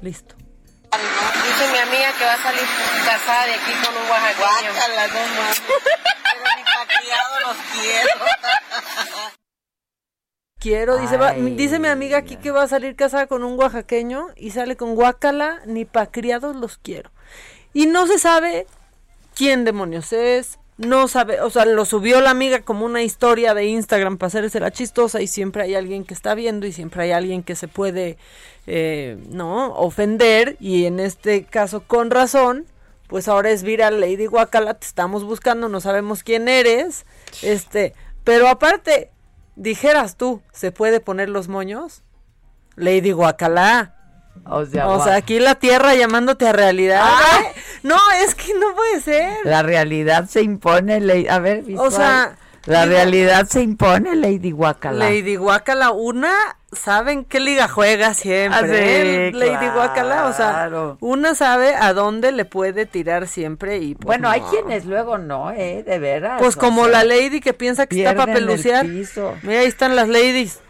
Listo. Dice mi amiga que va a salir casada de aquí con un oaxaqueño. Guácala, no mames. Pero ni patriado los quiero. Quiero, dice, va, dice mi amiga aquí que va a salir casada con un oaxaqueño y sale con guacala, ni pa' criados los quiero. Y no se sabe quién demonios es, no sabe, o sea, lo subió la amiga como una historia de Instagram para hacerse la chistosa y siempre hay alguien que está viendo y siempre hay alguien que se puede, eh, ¿no? Ofender y en este caso con razón, pues ahora es viral Lady Guacala, te estamos buscando, no sabemos quién eres, este, pero aparte, dijeras tú, ¿se puede poner los moños? Lady Guacala. O sea, aquí la tierra llamándote a realidad. No, es que no puede ser. La realidad se impone, Lady. A ver, O sea. La realidad se impone, Lady Guacala. Lady Guacala, una saben qué liga juega siempre. ¿eh? Lady Guacala, o sea, una sabe a dónde le puede tirar siempre y pues, Bueno, hay quienes luego no, eh, de veras. Pues como la Lady que piensa que está para pelucear. Mira, ahí están las ladies.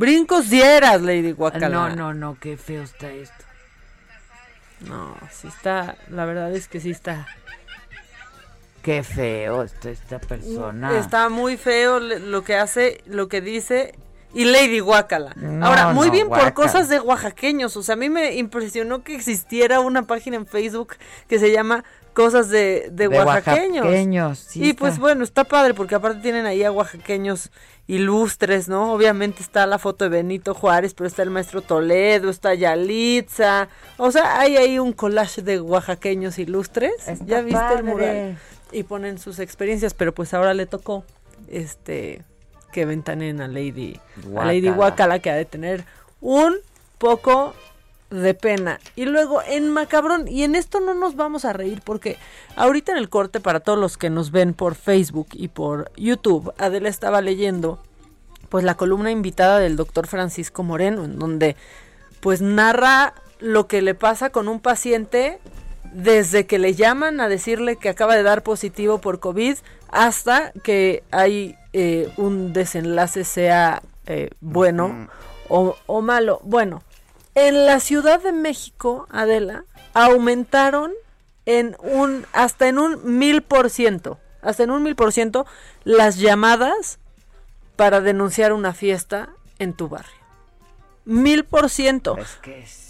Brincos dieras, Lady Guacala. No, no, no, qué feo está esto. No, sí está, la verdad es que sí está. Qué feo está esta persona. Está muy feo lo que hace, lo que dice y Lady Guacala. Ahora, muy bien por cosas de oaxaqueños. O sea, a mí me impresionó que existiera una página en Facebook que se llama Cosas de, de, oaxaqueños. y pues bueno, está padre porque aparte tienen ahí a oaxaqueños ilustres, ¿no? Obviamente está la foto de Benito Juárez, pero está el maestro Toledo, está Yalitza. O sea, hay ahí un collage de oaxaqueños ilustres. ¿Ya viste el mural? Y ponen sus experiencias, pero pues ahora le tocó este que ventanen a Lady a Lady Wakala que ha de tener un poco de pena. Y luego en Macabrón, y en esto no nos vamos a reír porque ahorita en el corte para todos los que nos ven por Facebook y por YouTube, Adela estaba leyendo pues la columna invitada del doctor Francisco Moreno, en donde pues narra lo que le pasa con un paciente desde que le llaman a decirle que acaba de dar positivo por COVID hasta que hay eh, un desenlace sea eh, bueno o, o malo. Bueno, en la Ciudad de México, Adela, aumentaron en un, hasta en un mil por ciento, hasta en un mil por ciento las llamadas para denunciar una fiesta en tu barrio. Mil por ciento.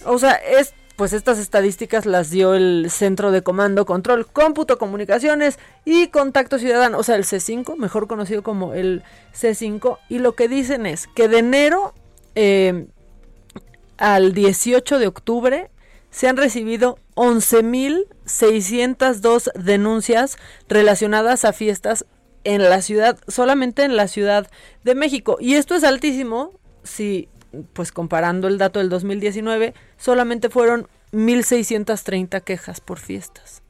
O sea, es, pues estas estadísticas las dio el Centro de Comando, Control, Cómputo, Comunicaciones y Contacto Ciudadano, o sea, el C5, mejor conocido como el C5, y lo que dicen es que de enero eh, al 18 de octubre se han recibido 11.602 denuncias relacionadas a fiestas en la ciudad, solamente en la Ciudad de México. Y esto es altísimo si, pues comparando el dato del 2019, solamente fueron 1.630 quejas por fiestas.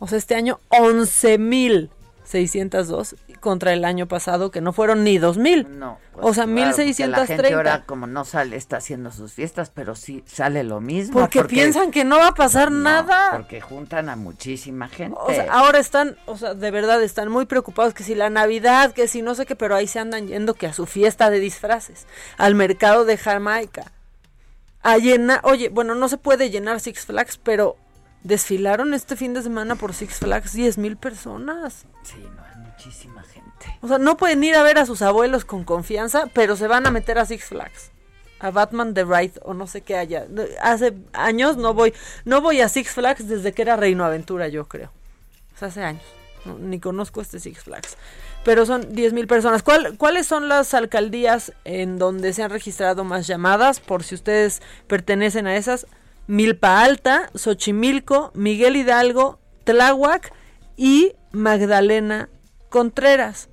O sea, este año 11.000 602 contra el año pasado que no fueron ni 2000. No. Pues o sea, claro, 1630. La gente ahora como no sale está haciendo sus fiestas, pero sí sale lo mismo. Porque, piensan que no va a pasar nada. Porque juntan a muchísima gente. O sea, ahora están, o sea, de verdad están muy preocupados que si la Navidad, que si no sé qué, pero ahí se andan yendo que a su fiesta de disfraces, al mercado de Jamaica. A llenar, oye, bueno, no se puede llenar Six Flags, pero Desfilaron este fin de semana por Six Flags 10 mil personas. Sí, no, hay muchísima O sea, no pueden ir a ver a sus abuelos con confianza, pero se van a meter a Six Flags. A Batman The Ride o no sé qué haya. Hace años no voy, no voy a Six Flags desde que era Reino Aventura, yo creo. O sea, hace años. ni conozco este Six Flags. Pero son 10 mil personas. ¿Cuáles son las alcaldías en donde se han registrado más llamadas? Por si ustedes pertenecen a esas. Milpa Alta, Xochimilco, Miguel Hidalgo, Tláhuac y Magdalena Contreras,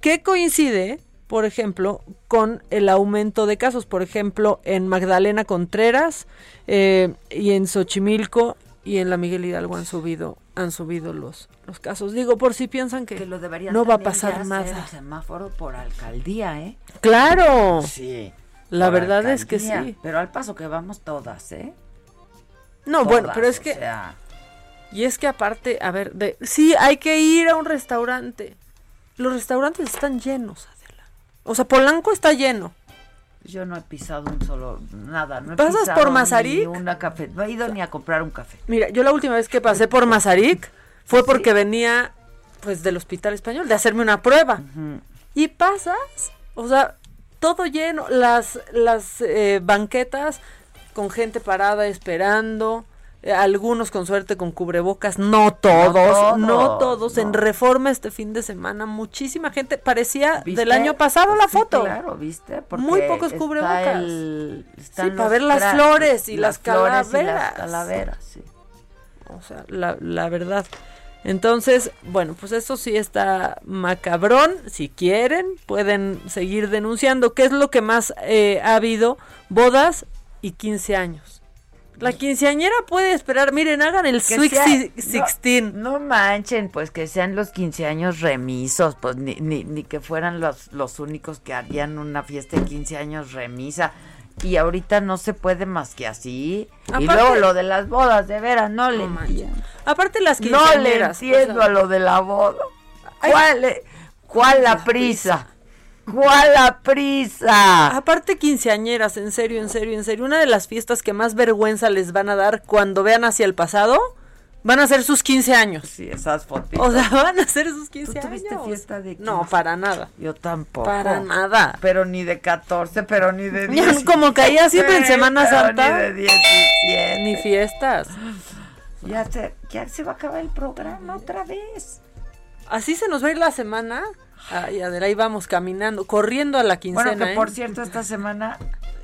que coincide, por ejemplo, con el aumento de casos. Por ejemplo, en Magdalena Contreras eh, y en Xochimilco y en la Miguel Hidalgo han subido han subido los, los casos. Digo, por si piensan que, no va a pasar nada. El semáforo por alcaldía, ¿eh? Claro. Sí. La verdad es que sí. Pero al paso que vamos todas, ¿eh? No, bueno, pero es que... Y es que aparte, a ver, de, sí, hay que ir a un restaurante. Los restaurantes están llenos, Adela. O sea, Polanco está lleno. Yo no he pisado un solo, nada. No he ¿Pasas pisado por Mazarik? Ni una café. No he ido ni a comprar un café. Mira, yo la última vez que pasé por Mazarik fue porque venía, pues, del hospital español, de hacerme una prueba. Y pasas, o sea, todo lleno. Las, las eh, banquetas con gente parada esperando, algunos con suerte con cubrebocas, no todos, no, todos, en reforma este fin de semana, muchísima gente, parecía del año pasado la foto. Claro, ¿viste? Muy pocos cubrebocas. sí, para ver las flores y las, calaveras. calaveras, sí. O sea, la, la verdad. Entonces, bueno, pues eso sí está macabrón. Si quieren, pueden seguir denunciando. ¿Qué es lo que más eh, ha habido? Bodas y 15 años. La quinceañera puede esperar. Miren, hagan el Sweet Sixteen. No, manchen, pues que sean los quince años remisos, pues ni, ni, ni que fueran los, los únicos que harían una fiesta de quince años remisa. Y ahorita no se puede más que así. y luego lo de las bodas, de veras, no, le entiendo. Aparte las quinceañeras. No le entiendo a lo de la boda. ¿Cuál, cuál la prisa? ¿Cuál la prisa? Aparte quinceañeras, en serio, en serio, en serio. Una de las fiestas que más vergüenza les van a dar cuando vean hacia el pasado van a ser sus 15 años. Sí, esas fotos. O sea, van a ser sus 15 ¿Tú tuviste años. fiesta de 15? No, para nada. Yo tampoco. Para nada. Pero ni de 14, pero ni de 10. Como caía siempre en Semana Santa. Ni de 17. Ni fiestas. Ya se, ya se va a acabar el programa otra vez. Así se nos va a ir la semana. Ay, Adela, ahí vamos caminando, corriendo a la quincena. Bueno, que por ¿eh? cierto, esta semana,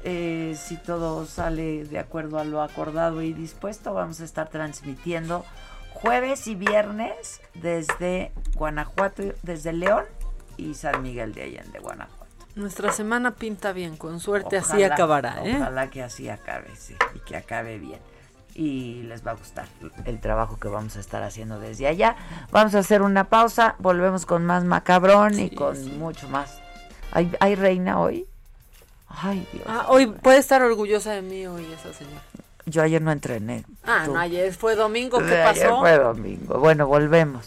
eh, si todo sale de acuerdo a lo acordado y dispuesto, vamos a estar transmitiendo jueves y viernes desde Guanajuato, desde León y San Miguel de Allende, Guanajuato. Nuestra semana pinta bien, con suerte así acabará, ¿eh? Ojalá que así acabe, sí, y que acabe bien y les va a gustar el trabajo que vamos a estar haciendo desde allá. Vamos a hacer una pausa, volvemos con más macabrón y con mucho más. ¿Hay, reina hoy? Ay, Dios. Ah, hoy puede estar orgullosa de mí hoy esa señora. Yo ayer no entrené. Ah, no, ayer fue domingo, ¿qué pasó? Ayer fue domingo. Bueno, volvemos.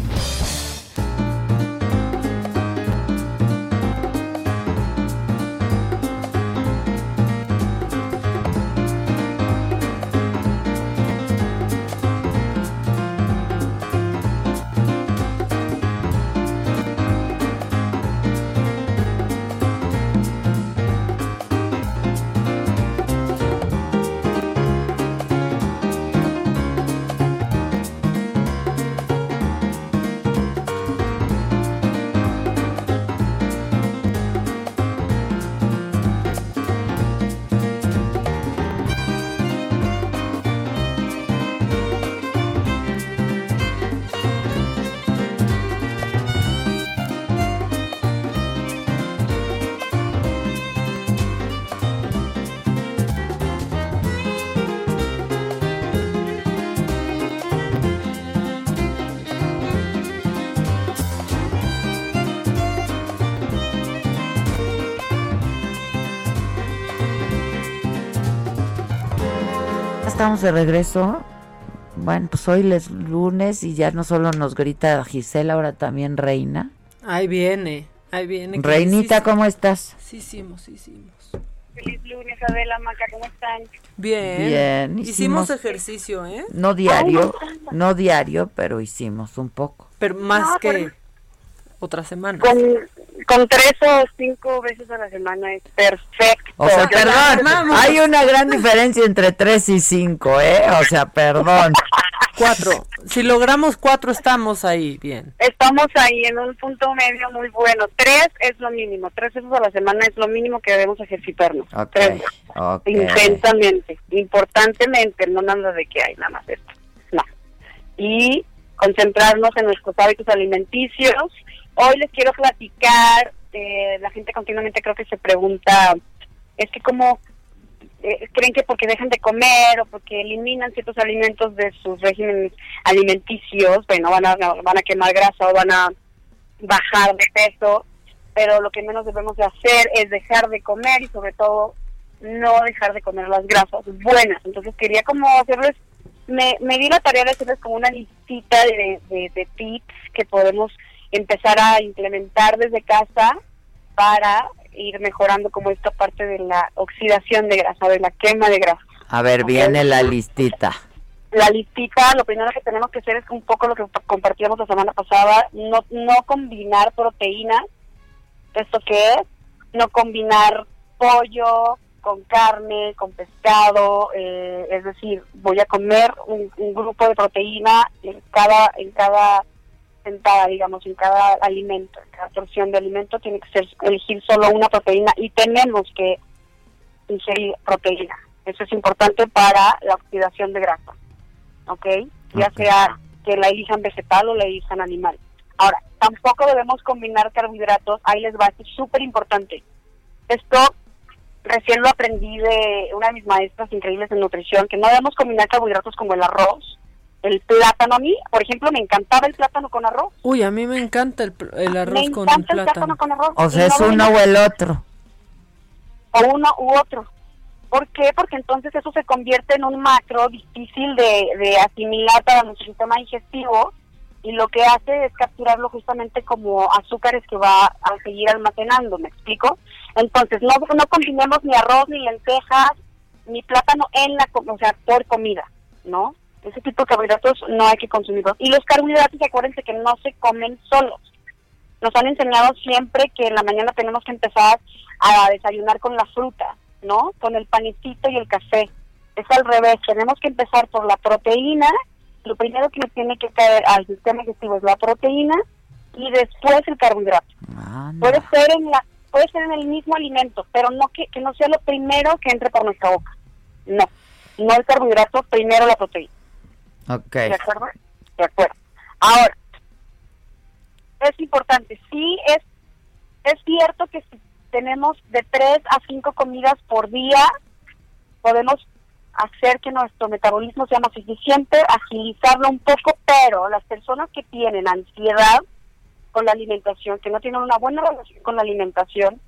Estamos de regreso. Bueno, pues hoy es lunes y ya no solo nos grita Gisela, ahora también Reina. Ahí viene, ahí viene. Reinita, ¿cómo estás? Sí, hicimos, hicimos. Feliz lunes, Adela Maca, ¿cómo están? Bien. Bien. Hicimos, ejercicio, ¿eh? No diario, no diario, pero hicimos un poco. Pero más que otra semana. Con, con tres o cinco veces a la semana es perfecto. O sea, perdón, hay una gran diferencia entre tres y cinco, ¿eh? O sea, perdón. cuatro. Si logramos cuatro, estamos ahí bien. Estamos ahí en un punto medio muy bueno. Tres es lo mínimo. Tres veces a la semana es lo mínimo que debemos ejercitarnos. Okay, Intensamente, importantemente, no nada de que hay nada más esto. No. Y concentrarnos en nuestros hábitos alimenticios Hoy les quiero platicar, eh, la gente continuamente creo que se pregunta, es que cómo eh, creen que porque dejan de comer o porque eliminan ciertos alimentos de sus regímenes alimenticios, bueno, van a, van a quemar grasa o van a bajar de peso, pero lo que menos debemos de hacer es dejar de comer y sobre todo no dejar de comer las grasas buenas. Entonces quería como hacerles, me, me di la tarea de hacerles como una listita de, de, de tips que podemos empezar a implementar desde casa para ir mejorando como esta parte de la oxidación de grasa, de la quema de grasa. A ver, viene la listita. La listita, lo primero que tenemos que hacer es un poco lo que compartíamos la semana pasada, no, no combinar proteínas, ¿esto qué es? No combinar pollo con carne, con pescado, eh, es decir, voy a comer un, un grupo de proteína en cada, en cada sentada, digamos, en cada alimento, en cada porción de alimento, tiene que ser elegir solo una proteína y tenemos que ingerir proteína. Eso es importante para la oxidación de grasa, ¿ok? Ya sea que la elijan vegetal o la elijan animal. Ahora, tampoco debemos combinar carbohidratos, ahí les va, es súper importante. Esto recién lo aprendí de una de mis maestras increíbles en nutrición, que no debemos combinar carbohidratos como el arroz, el plátano. A mí, por ejemplo, me encantaba el plátano con arroz. Uy, a mí me encanta el, el arroz me con encanta el el plátano. plátano con arroz. O sea, es no uno o el otro. o uno u otro. ¿Por qué? Porque entonces eso se convierte en un macro difícil de, de asimilar para nuestro sistema digestivo y lo que hace es capturarlo justamente como azúcares que va a seguir almacenando, ¿me explico? Entonces, no, no combinemos ni arroz, ni lentejas, ni plátano en la, o sea, por comida, ¿no? Ese tipo de carbohidratos no hay que consumirlos. Y los carbohidratos, acuérdense que no se comen solos. Nos han enseñado siempre que en la mañana tenemos que empezar a desayunar con la fruta, ¿no? Con el panecito y el café. Es al revés, tenemos que empezar por la proteína. Lo primero que le tiene que caer al sistema digestivo es la proteína y después el carbohidrato. Puede ser en la puede ser en el mismo alimento, pero no que, que no sea lo primero que entre por nuestra boca. No, no el carbohidrato, primero la proteína. Ok. ¿De acuerdo? De acuerdo. Ahora, es importante, sí es, es cierto que si tenemos de tres a cinco comidas por día, podemos hacer que nuestro metabolismo sea más eficiente, agilizarlo un poco, pero las personas que tienen ansiedad con la alimentación, que no tienen una buena relación con la alimentación,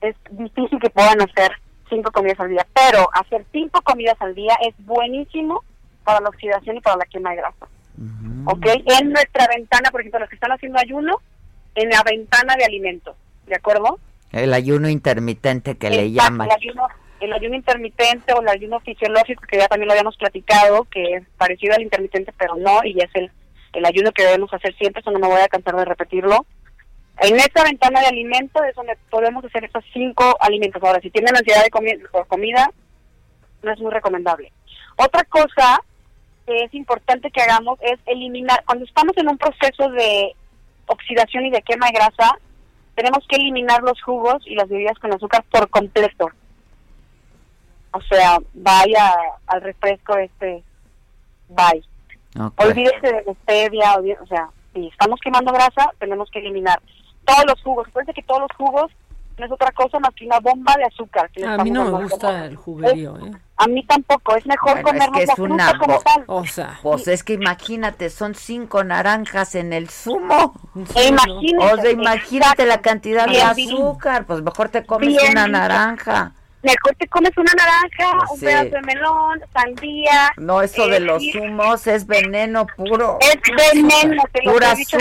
es difícil que puedan hacer cinco comidas al día, pero hacer cinco comidas al día es buenísimo para la oxidación y para la quema de grasa. ¿Ok? En nuestra ventana, por ejemplo, los que están haciendo ayuno, en la ventana de alimentos, ¿de acuerdo? El ayuno intermitente que le llaman. El ayuno, el ayuno intermitente o el ayuno fisiológico, que ya también lo habíamos platicado, que es parecido al intermitente, pero no, y es el, el ayuno que debemos hacer siempre, eso no me voy a cansar de repetirlo. En esta ventana de alimentos es donde podemos hacer estos cinco alimentos. Ahora, si tienen ansiedad de comi por comida, no es muy recomendable. Otra cosa que es importante que hagamos es eliminar, cuando estamos en un proceso de oxidación y de quema de grasa, tenemos que eliminar los jugos y las bebidas con azúcar por completo. O sea, vaya al refresco este, bye. Ok. Olvídese de la stevia, o sea, si estamos quemando grasa, tenemos que eliminar todos los jugos. Acuérdense que todos los jugos no es otra cosa más que una bomba de azúcar. que A mí no me gusta el juguerío, ¿eh? A mí tampoco, es mejor Bueno, es comernos que la es una como tal. O sea, Pues es que imagínate, son cinco naranjas en el zumo. E imagínese, O sea, imagínate la cantidad de Bien azúcar. Pues mejor te comes Bien una naranja. Mejor te comes una naranja, Pues un sí. pedazo de melón, sandía. No, eso eh, de los sí, zumos es veneno puro. Es veneno, te lo Pura he dicho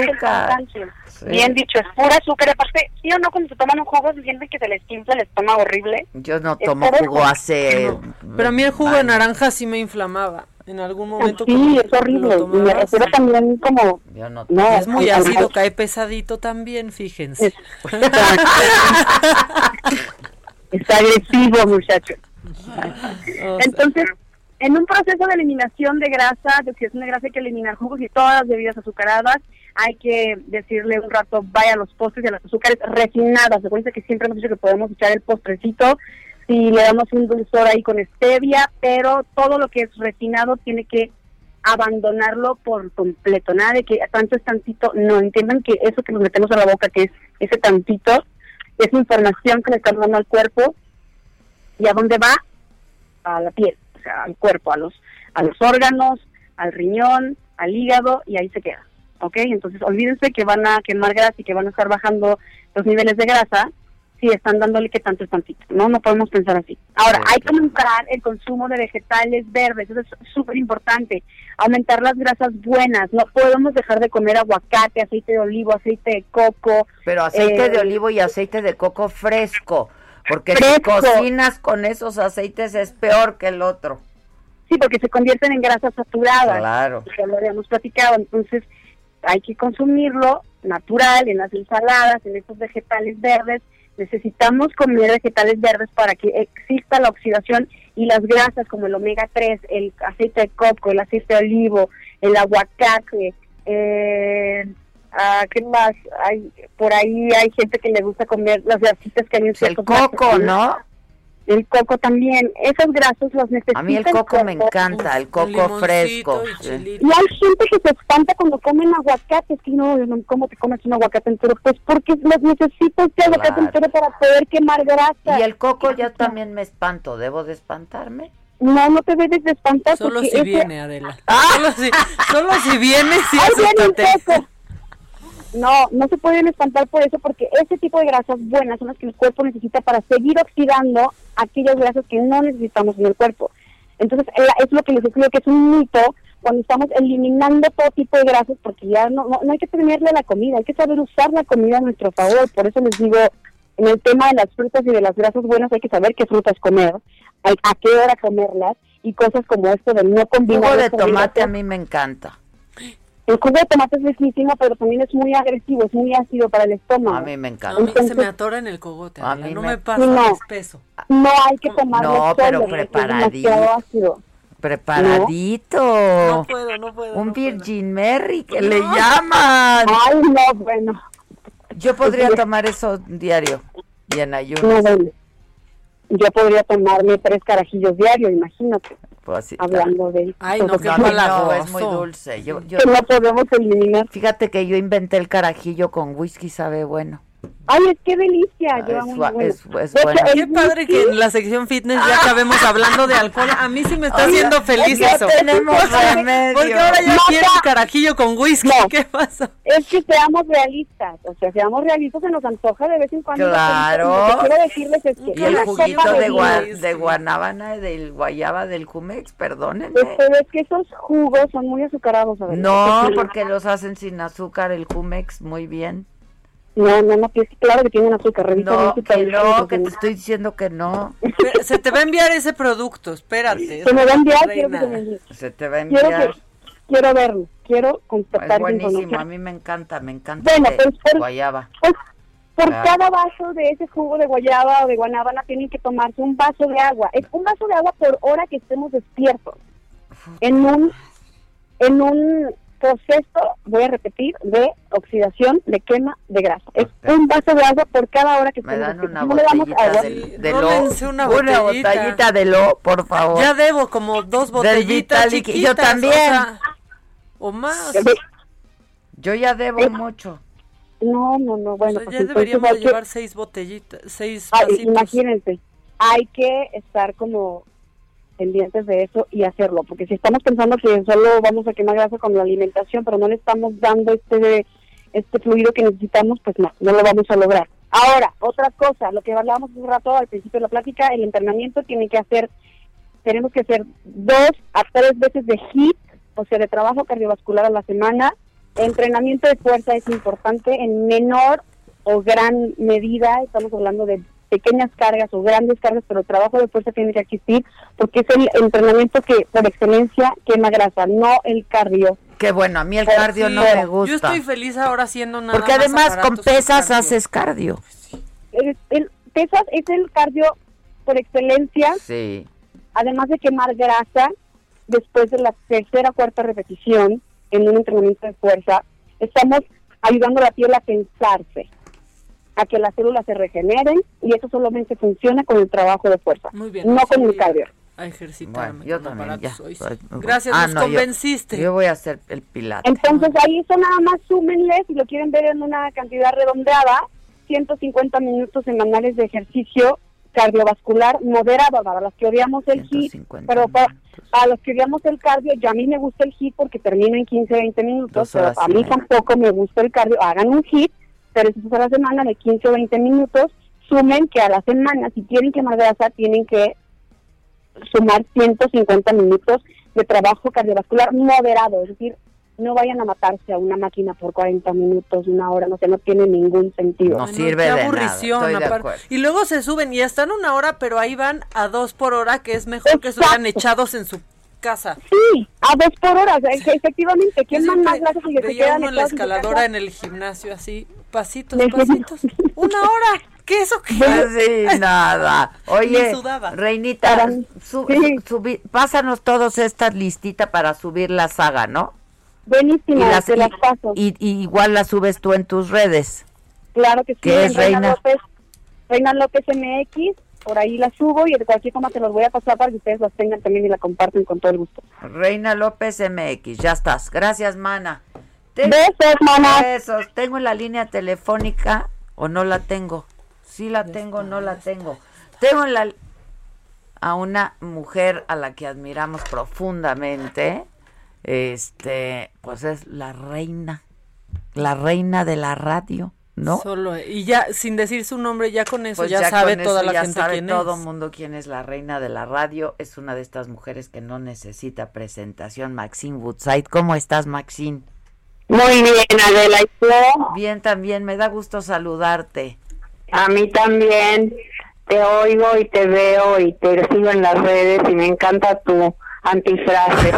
Sí. Bien dicho, es pura azúcar. Aparte, sí o no, cuando se toman un jugo, se sienten que se les infla el estómago horrible. Yo no Es tomo jugo eso. hace... pero a mí el jugo de naranja sí me inflamaba. En algún momento que Sí, es horrible. Y me refiero también como... Yo no No, es muy ácido, cae pesadito también, fíjense. Está agresivo, muchacho. O sea, Entonces, en un proceso de eliminación de grasa, de oxidación de grasa, hay que eliminar jugos y todas las bebidas azucaradas. Hay que decirle un rato, vaya a los postres y a las azúcares refinadas. Acuérdense que siempre hemos dicho que podemos echar el postrecito si le damos un dulzor ahí con stevia, pero todo lo que es refinado tiene que abandonarlo por completo. Nada de que tanto es tantito. No, entiendan que eso que nos metemos a la boca, que es ese tantito, es información que le estamos dando al cuerpo y a dónde va a la piel, o sea, al cuerpo, a los a los órganos, al riñón, al hígado y ahí se queda, ¿ok? Entonces olvídense que van a quemar grasa y que van a estar bajando los niveles de grasa si están dándole que tanto es tantito, ¿no? No podemos pensar así. Ahora, hay que aumentar el consumo de vegetales verdes, eso es súper importante. Aumentar las grasas buenas, no podemos dejar de comer aguacate, aceite de olivo, aceite de coco. Pero aceite eh, de olivo y aceite de coco fresco. Porque si cocinas con esos aceites es peor que el otro. Sí, porque se convierten en grasas saturadas. Claro. Ya lo habíamos platicado. Entonces, hay que consumirlo natural, en las ensaladas, en estos vegetales verdes. Necesitamos comer vegetales verdes para que exista la oxidación y las grasas como el omega 3, el aceite de coco, el aceite de olivo, el aguacate, eh, Ah, ¿Qué más? Hay, por ahí hay gente que le gusta comer las grasitas que hay en El coco, ¿no? El coco también. Esos grasos los necesita A mí el coco me encanta, el coco fresco. sí. Y hay gente que se espanta cuando comen aguacate. Es que no, ¿cómo te comes un aguacate entero? Pues porque los necesito este aguacate Claro. entero para poder quemar grasa. Y el coco ya también me espanto, ¿debo de espantarme? No, no te debes de espantar. Solo si ese- viene, Adela. Solo si, solo si viene, sí, Ahí viene el coco. No, no se pueden espantar por eso porque ese tipo de grasas buenas son las que el cuerpo necesita para seguir oxidando aquellas grasas que no necesitamos en el cuerpo. Entonces, es lo que les explico que es un mito cuando estamos eliminando todo tipo de grasas porque ya no, no, no hay que tenerle a la comida, hay que saber usar la comida a nuestro favor. Por eso les digo, en el tema de las frutas y de las grasas buenas hay que saber qué frutas comer, a, a qué hora comerlas y cosas como esto de no combinar. Jugo de tomate a mí me encanta. El jugo de tomate es riquísimo, pero también es muy agresivo, es muy ácido para el estómago. A mí me No, encanta. a mí se Entonces- me atora en el cogote, A mí no me- me pasa, No. es peso. No hay que tomarlo No, pero solo, es preparadito. demasiado ácido. Preparadito. No puedo, no puedo. Un no Virgin Mary que le llaman. Ay, no, bueno. Yo podría tomar eso diario y en No, ayuno. bueno. Yo podría tomarme tres carajillos diarios, imagínate, Pues así, hablando de Ay, no, qué No, es muy dulce. Yo, yo, que no podemos eliminar. fíjate que yo inventé el carajillo con whisky, sabe bueno. Ay, es que delicia, Ah, lleva es muy bueno. es- es De bueno. Qué padre que en la sección fitness ya acabemos hablando de alcohol. A mí sí me está Oye, haciendo feliz es que eso. tenemos Porque- remedio. Porque ahora ya No, quiero ya. carajillo con whisky. No. ¿Qué pasa? Es que seamos realistas, o sea, seamos realistas, se nos antoja de vez en cuando. Claro. Lo que quiero decirles es que Y el juguito de, gua- de guanábana, del guayaba, del jumex, perdónenme. Pero es que esos jugos son muy azucarados, ¿sabes? No, porque los hacen sin azúcar, el jumex, muy bien. No, no, no, pues, claro que tienen azúcar, revisa No, que no, que te estoy diciendo que no. Se te va a enviar ese producto, espérate. Se me va a enviar, quiero que se me envíe. Se te va a Quiero, enviar. que, quiero verlo, quiero Es esa buenísimo, a mí me encanta, me encanta Bueno, pues, guayaba. Pues, por Claro. cada vaso de ese jugo de guayaba o de guanábana tienen que tomarse un vaso de agua. Es un vaso de agua por hora que estemos despiertos. En un, en un proceso, voy a repetir, de oxidación, de quema de grasa. Es un vaso de agua por cada hora que dan una. Si no le damos botellita agua, de, de lo, una una botellita. botellita de lo, por favor. Ya debo como dos botellitas chiquitas. yo también. O, sea, o más. Yo ya debo mucho. No, no, no, O bueno, sea, pues ya entonces deberíamos hay que- llevar seis botellitas, seis Ay, vasitos. imagínense, hay que estar como pendientes de eso y hacerlo, porque si estamos pensando que solo vamos a quemar grasa con la alimentación, pero no le estamos dando este este fluido que necesitamos, pues no, no lo vamos a lograr. Ahora, otra cosa, lo que hablábamos un rato al principio de la plática, el entrenamiento tiene que hacer, tenemos que hacer dos a tres veces de HIIT, o sea, de trabajo cardiovascular a la semana. Entrenamiento de fuerza es importante en menor o gran medida, estamos hablando de pequeñas cargas o grandes cargas, pero el trabajo de fuerza tiene que existir porque es el entrenamiento que por excelencia quema grasa, no el cardio. Qué bueno, a mí el cardio sí, no me gusta. Yo estoy feliz ahora haciendo nada Porque más además con pesas cardio. haces cardio. El, el- pesas es el cardio por excelencia, Sí. además de quemar grasa después de la tercera o cuarta repetición en un entrenamiento de fuerza, estamos ayudando a la piel a tensarse, a que las células se regeneren y eso solamente funciona con el trabajo de fuerza, Muy bien, no con el cardio. A ejercitarme Bueno, yo con también ya. hoy sí. Pues, Gracias, ah, nos no, yo- convenciste. Yo, voy a hacer el pilates. Entonces ahí eso nada más súmenle, si lo quieren ver en una cantidad redondeada, 150 minutos semanales de ejercicio cardiovascular moderado para los que odiamos el HIIT, 150 pero para, para los que odiamos el cardio, ya a mí me gusta el HIIT porque termina en 15, 20 minutos, pero a mí tampoco me gusta el cardio, hagan un HIIT, tres veces a la semana de 15 o 20 minutos, sumen que a la semana, si quieren quemar grasa, tienen que sumar 150 minutos de trabajo cardiovascular moderado, es decir, no vayan a matarse a una máquina por 40 minutos, una hora, no sé, no tiene ningún sentido. No sirve qué de nada. aburrición, Estoy de. Y luego se suben y están una hora, pero ahí van a dos por hora, que es mejor que estuvieran Exacto. echados en su casa. Sí, a dos por hora, o sea, que efectivamente, Yo queman más y que se veía quedan uno en la escaladora en el gimnasio, así, pasitos, pasitos. Una hora, ¿qué eso qué? Sí, nada. Oye. Reinita, Para- su- sí. subi- pásanos todos esta listita para subir la saga, ¿no? Buenísima, las, las paso. Y, igual la subes tú en tus redes. Claro que sí. ¿Qué es Reina? López, Reina López MX, por ahí la subo y de cualquier forma te los voy a pasar para que ustedes las tengan también y la comparten con todo el gusto. Reina López MX, ya estás. Gracias, mana. Besos, mana. Besos. Tengo en la línea telefónica o no la tengo. Sí la tengo, no la tengo. Tengo en la a una mujer a la que admiramos profundamente. Este, pues es la reina, la reina de la radio, ¿no? Solo y ya sin decir su nombre ya con eso pues ya, sabe toda la gente sabe todo el mundo quién es la reina de la radio. Es una de estas mujeres que no necesita presentación. Maxine Woodside, ¿cómo estás, Maxine? Muy bien, Adela, ¿y tú? Bien, también, me da gusto saludarte. A mí también te oigo y te veo y te sigo en las redes y me encanta tu antifrase.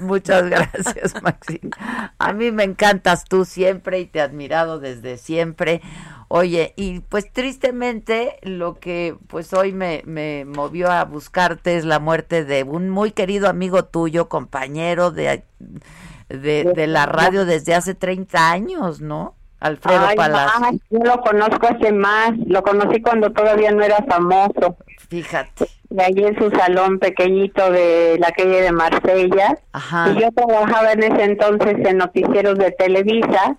Muchas gracias, Maxine. A mí me encantas tú siempre y te he admirado desde siempre. Oye, y pues tristemente lo que pues hoy me, me movió a buscarte es la muerte de un muy querido amigo tuyo, compañero de, de, de la radio desde hace 30 años, ¿no? Alfredo Palacio. yo lo conozco hace más, lo conocí cuando todavía no era famoso. Fíjate. De allí en su salón pequeñito de la calle de Marsella. Ajá. Y yo trabajaba en ese entonces en noticieros de Televisa.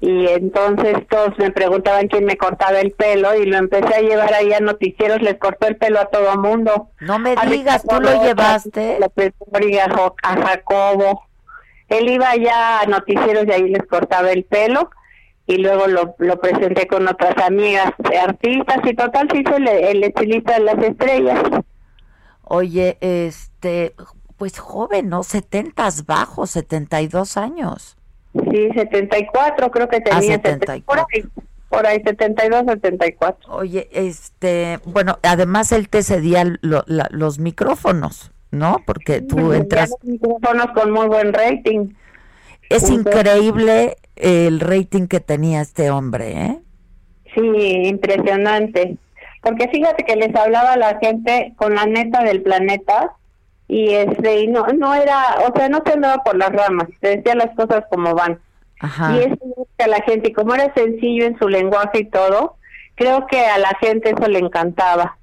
Y entonces todos me preguntaban quién me cortaba el pelo y lo empecé a llevar ahí a noticieros, les cortó el pelo a todo mundo. No me digas, tú lo llevaste. A Jacobo. Él iba ya a noticieros y ahí les cortaba el pelo y luego lo, lo presenté con otras amigas artistas y total se hizo el, estilista de las estrellas. Oye, este, pues joven, ¿no? Setentas bajos, setenta y dos años. Sí, setenta y cuatro creo que tenía. Ah, 74. Por ahí, por ahí, setenta y dos, setenta y cuatro. Oye, este, bueno, además él te cedía los micrófonos, ¿no? Porque tú entras... Los micrófonos con muy buen rating. Es increíble el rating que tenía este hombre, ¿eh? Sí, impresionante. Porque fíjate que les hablaba a la gente con la neta del planeta y este y no no era, o sea, no se andaba por las ramas, se decía las cosas como van. Ajá. Y eso a la gente, y como era sencillo en su lenguaje y todo, creo que a la gente eso le encantaba.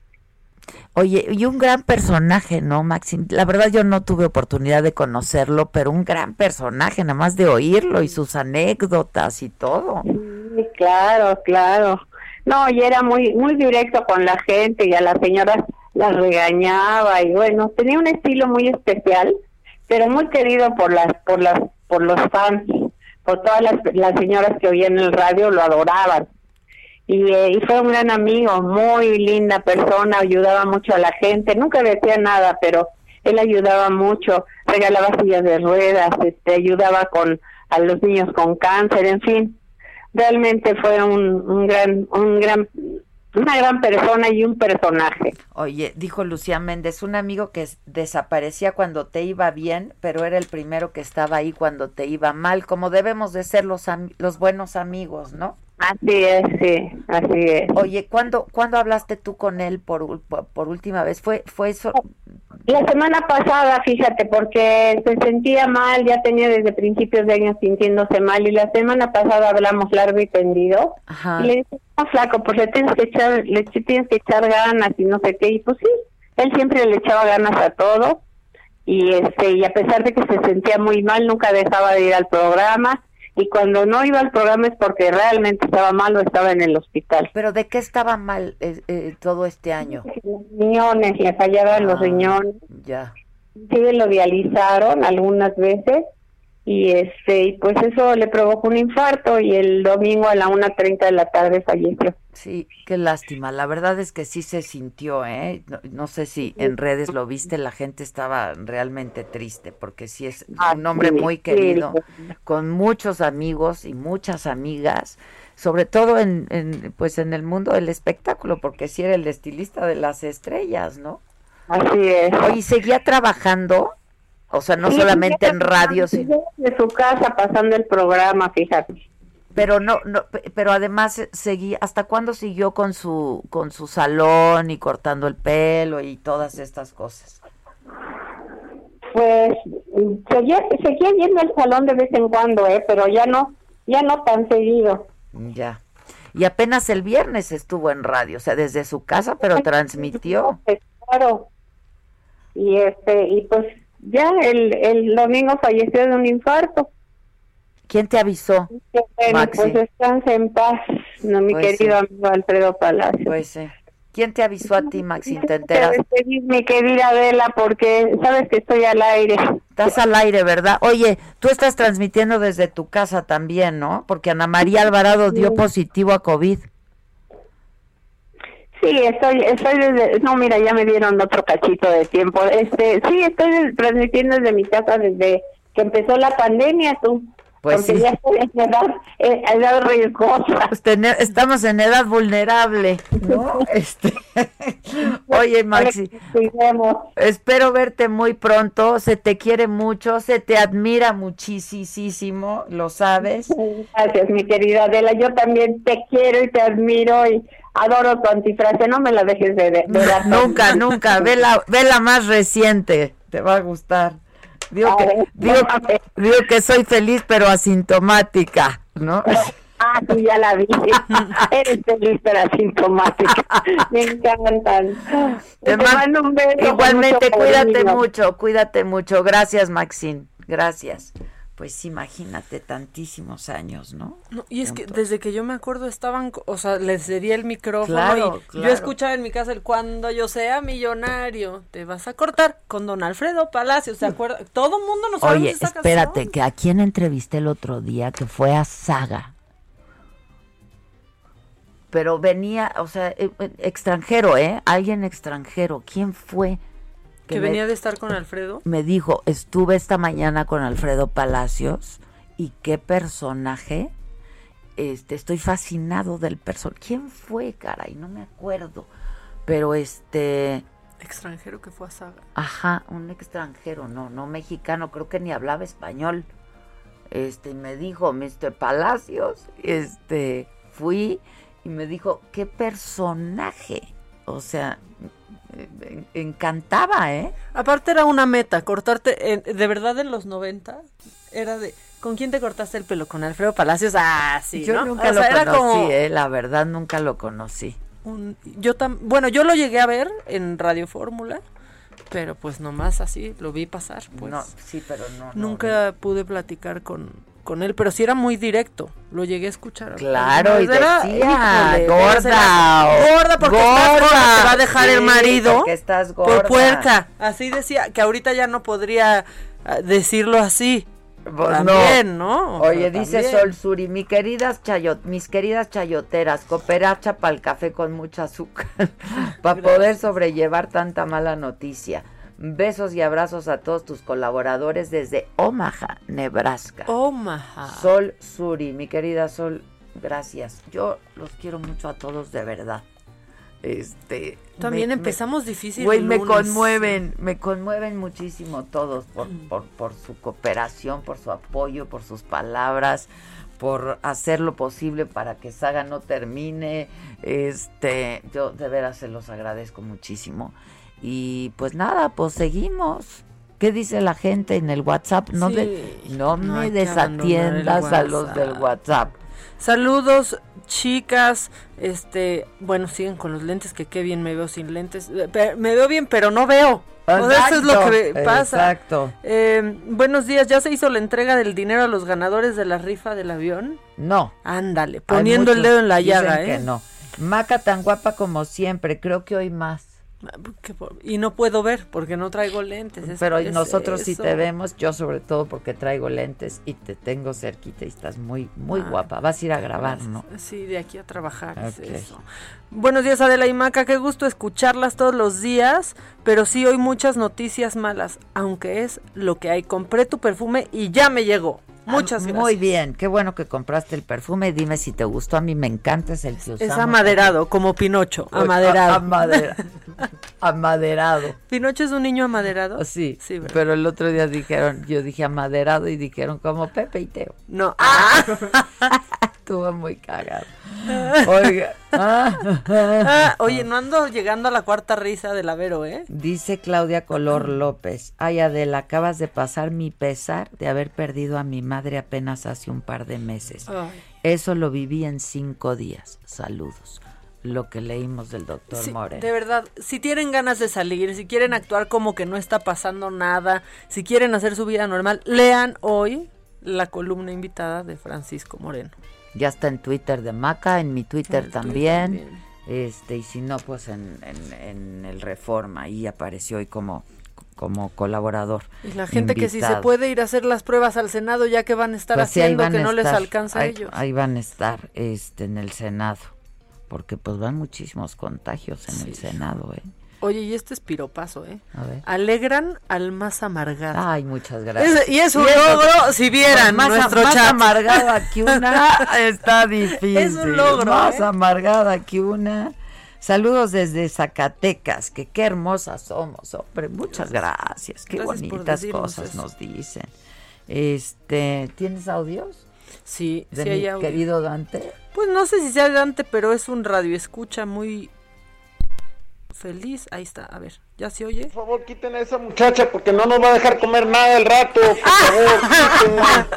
Oye, y un gran personaje, ¿no, Maxim? La verdad yo no tuve oportunidad de conocerlo, pero un gran personaje, nada más de oírlo y sus anécdotas y todo. Sí, claro, claro. No, y era muy muy directo con la gente y a las señoras las regañaba y bueno, tenía un estilo muy especial, pero muy querido por las por las por los fans, por todas las, las señoras que oían el radio lo adoraban. Eh, y, fue un gran amigo, muy linda persona, ayudaba mucho a la gente, nunca decía nada, pero él ayudaba mucho, regalaba sillas de ruedas, este, ayudaba con a los niños con cáncer, en fin, realmente fue un, un gran, un gran, una gran persona y un personaje. Oye, dijo Lucía Méndez, un amigo que desaparecía cuando te iba bien, pero era el primero que estaba ahí cuando te iba mal, como debemos de ser los, los buenos amigos, ¿no? Así es, sí, así es. Oye, ¿cuándo, ¿cuándo hablaste tú con él por, por, última vez? ¿Fue, ¿Fue eso? La semana pasada, fíjate, porque se sentía mal, ya tenía desde principios de año sintiéndose mal, y la semana pasada hablamos largo y tendido. Ajá. Y le dije, no, flaco, pues le tienes que echar, le tienes que echar ganas y no sé qué, y pues sí, él siempre le echaba ganas a todo, y este, y a pesar de que se sentía muy mal, nunca dejaba de ir al programa, y cuando no iba al programa es porque realmente estaba mal o estaba en el hospital. ¿Pero de qué estaba mal eh, eh, todo este año? Los riñones, le fallaban los ah, riñones. Ya. Sí, lo dializaron algunas veces y este y pues eso le provocó un infarto y el domingo a la 1.30 de la tarde falleció. Sí, qué lástima. La verdad es que sí se sintió, ¿eh? No, sé si en redes lo viste, la gente estaba realmente triste porque sí es un ah, hombre muy querido, con muchos amigos y muchas amigas, sobre todo en, en, pues en el mundo del espectáculo, porque sí era el estilista de las estrellas, ¿no? Así es. Oye, ¿seguía trabajando? O sea, no solamente en radio, sino... De su casa pasando el programa, fíjate. Pero no, no, pero además eh, seguí, ¿hasta cuándo siguió con su, con su salón y cortando el pelo y todas estas cosas? Pues seguía, seguía yendo al salón de vez en cuando, ¿eh? pero ya no, ya no tan seguido. Ya. Y apenas el viernes estuvo en radio, o sea, desde su casa, pero transmitió. Claro. Y este, y pues ya el, el domingo falleció de un infarto. ¿Quién te avisó? Bueno, pues descanse en paz, no, mi Pues querido sí. amigo Alfredo Palacio. Pues sí. ¿Quién te avisó a ti, Maxi? ¿Te enteras? Mi querida Adela, porque sabes que estoy al aire. Estás al aire, ¿verdad? Oye, tú estás transmitiendo desde tu casa también, ¿no? Porque Ana María Alvarado dio positivo a COVID. Sí, estoy, estoy desde, no, mira, ya me dieron otro cachito de tiempo. Este, sí, estoy transmitiendo desde mi casa desde que empezó la pandemia, tú. Pues porque sí. ya estoy en edad, en edad riesgosa. Pues tener- estamos en edad vulnerable, ¿no? Este, Oye, Maxi, espero verte muy pronto. Se te quiere mucho, se te admira muchísimo, lo sabes. Gracias, mi querida Adela. Yo también te quiero y te admiro y adoro tu antifrase. No me la dejes de, de, de dar. Nunca, nunca. Ve la, ve la más reciente. Te va a gustar. Digo que, ver, digo, digo que soy feliz, pero asintomática, ¿no? Ah, sí, ya la vi. Eres feliz, pero asintomática. Me encantan. Te, mando un beso. con Igualmente, mucho cuídate cariño. mucho, cuídate mucho. Gracias, Maxine. Gracias. Pues imagínate tantísimos años, ¿no? No, y es que desde que yo me acuerdo estaban, o sea, les sería el micrófono Claro, y claro. yo escuchaba en mi casa el cuando yo sea millonario, te vas a cortar con don Alfredo Palacios, ¿se acuerda? Todo el mundo nos Oye, esa espérate, canción. que a quién entrevisté el otro día que fue a Saga. Pero venía, o sea, eh, eh, extranjero, ¿eh? Alguien extranjero. ¿Quién fue? Que venía de estar con Alfredo. me dijo, estuve esta mañana con Alfredo Palacios y qué personaje. Este, estoy fascinado del personaje. ¿Quién fue, caray? No me acuerdo. Pero este, Extranjero que fue a Saga. ajá, un extranjero, no, no mexicano, creo que ni hablaba español. Este, y me dijo, Mr. Palacios, este, fui y me dijo, qué personaje. O sea, encantaba, ¿eh? Aparte era una meta, cortarte, de verdad en los 90, era de, ¿con quién te cortaste el pelo? ¿Con Alfredo Palacios? Ah, sí, Yo ¿no? nunca O lo sea, conocí, como eh, la verdad nunca lo conocí. un- yo tam, bueno, yo lo llegué a ver en Radio Fórmula, pero pues nomás así lo vi pasar, pues. No, sí, pero no. no, Nunca pude platicar con, con él, pero sí era muy directo, lo llegué a escuchar. Claro, y Era- decía, híjole, gorda, gorda porque estás gorda, te va a dejar el marido porque estás gorda. por puerca. Así decía, que ahorita ya no podría ah, decirlo así. Pues También, ¿no? O Oye, dice también. Sol Suri, mi queridas chayot, mis queridas chayoteras, cooperacha para el café con mucha azúcar, para poder sobrellevar tanta mala noticia. Besos y abrazos a todos tus colaboradores desde Omaha, Nebraska. Omaha. Sol Suri, mi querida Sol, gracias. Yo los quiero mucho a todos de verdad. Este También me- me- empezamos difícil. Güey, me conmueven, me conmueven muchísimo todos por, Mm. por, por su cooperación, por su apoyo, por sus palabras, por hacer lo posible para que Saga no termine. Este, yo de veras se los agradezco muchísimo. Y pues nada, pues seguimos. ¿Qué dice la gente en el WhatsApp? No, Sí, de- no, no me desatiendas a los del WhatsApp. Saludos, chicas. Este, bueno, siguen con los lentes, que qué bien me veo sin lentes. Eh, Me veo bien, pero no veo. O sea, eso es lo Exacto, que pasa. exacto. Eh, buenos días, ¿ya se hizo la entrega del dinero a los ganadores de la rifa del avión? No. Ándale, poniendo el dedo en la llaga, que ¿eh? no. Maca tan guapa como siempre, creo que hoy más. Y no puedo ver porque no traigo lentes. es- Pero es nosotros sí eso. te vemos, yo sobre todo porque traigo lentes y te tengo cerquita y estás muy, muy Ah, guapa. Vas a ir a grabar, Gracias. ¿no? Sí, de aquí a trabajar. es Ok. eso. Buenos días, Adela y Maca. Qué gusto escucharlas todos los días. Pero sí, hoy muchas noticias malas. Aunque es lo que hay. Compré tu perfume y ya me llegó. Muchas Ah, gracias. Muy bien, qué bueno que compraste el perfume. Dime si te gustó. A mí me encanta, es el que usamos. Es amaderado, como Pinocho. Amaderado. a- amadera- amaderado. ¿Pinocho es un niño amaderado? Sí, Sí, ¿verdad? pero el otro día dijeron, yo dije amaderado y dijeron como Pepe y Teo. No. Ah. Estuvo muy cagado. Oiga. Ah, oye, no ando llegando a la cuarta risa del Avero, ¿eh? Dice Claudia Color López. Ay, Adela, acabas de pasar mi pesar de haber perdido a mi madre apenas hace un par de meses. Eso lo viví en cinco días. Saludos. Lo que leímos del doctor Sí, Moreno. De verdad, si tienen ganas de salir, si quieren actuar como que no está pasando nada, si quieren hacer su vida normal, lean hoy la columna invitada de Francisco Moreno. Ya está en Twitter de Maca, en mi Twitter también. Este, y si no, pues en, en- en el Reforma. Ahí apareció hoy como, como colaborador. Y la gente que si se puede ir a hacer las pruebas al Senado, ya que van a estar Pues haciendo van que no les alcanza a ahí, ellos. Ahí van a estar este, en el Senado. Porque pues van muchísimos contagios en el Senado, ¿eh? Oye, y este es piropazo, ¿eh? A ver. Alegran al más amargado. Ay, muchas gracias. Es- y es un logro, si vieran más, nuestro más chat. amargada que una está difícil. Es un logro, Más ¿eh? amargada que una. Saludos desde Zacatecas, que qué hermosas somos, hombre. Muchas gracias. Qué Gracias bonitas cosas eso. nos dicen. Este, ¿tienes audios? Sí, de sí mi hay audio. querido Dante. Pues no sé si sea Dante, pero es un radio escucha muy feliz. Ahí está, a ver, ¿ya se oye? Por favor, quiten a esa muchacha porque no nos va a dejar comer nada el rato. Por favor, quítenla.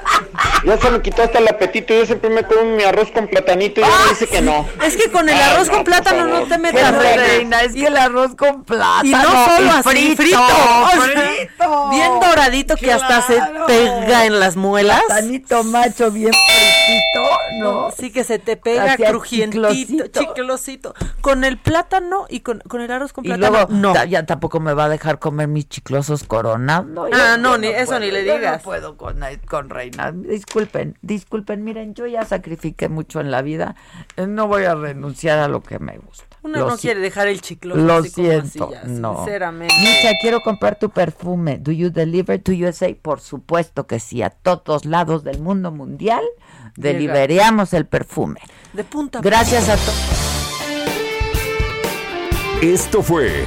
Ya se me quitó hasta el apetito. Yo siempre me como mi arroz con platanito y ella me dice que no. Es que con el Ay, arroz no, con plátano no te metas, reina, reina. es que el arroz con plátano. Y no solo y así, frito. frito, o sea, frito. Bien doradito que hasta se pega en las muelas. Platanito macho bien fritito, ¿no? Sí, que se te pega Hacia crujientito, chiclosito. chiclosito. Con el plátano y con, con el arroz con Y plátano, luego no. ya tampoco me va a dejar comer mis chiclosos coronados. No, Ah, no, ni- eso puedo, ni le yo digas. No puedo con, con Reina. Disculpen, disculpen. Miren, yo ya sacrifiqué mucho en la vida. Eh, No voy a renunciar a lo que me gusta. Uno Lo no si- quiere dejar el chicloso Lo así como así siento, ya, no. sinceramente. Micha, quiero comprar tu perfume. Do you deliver to USA? Por supuesto que sí. A todos lados del mundo mundial delivereamos el perfume. De punta Gracias a todos. Esto fue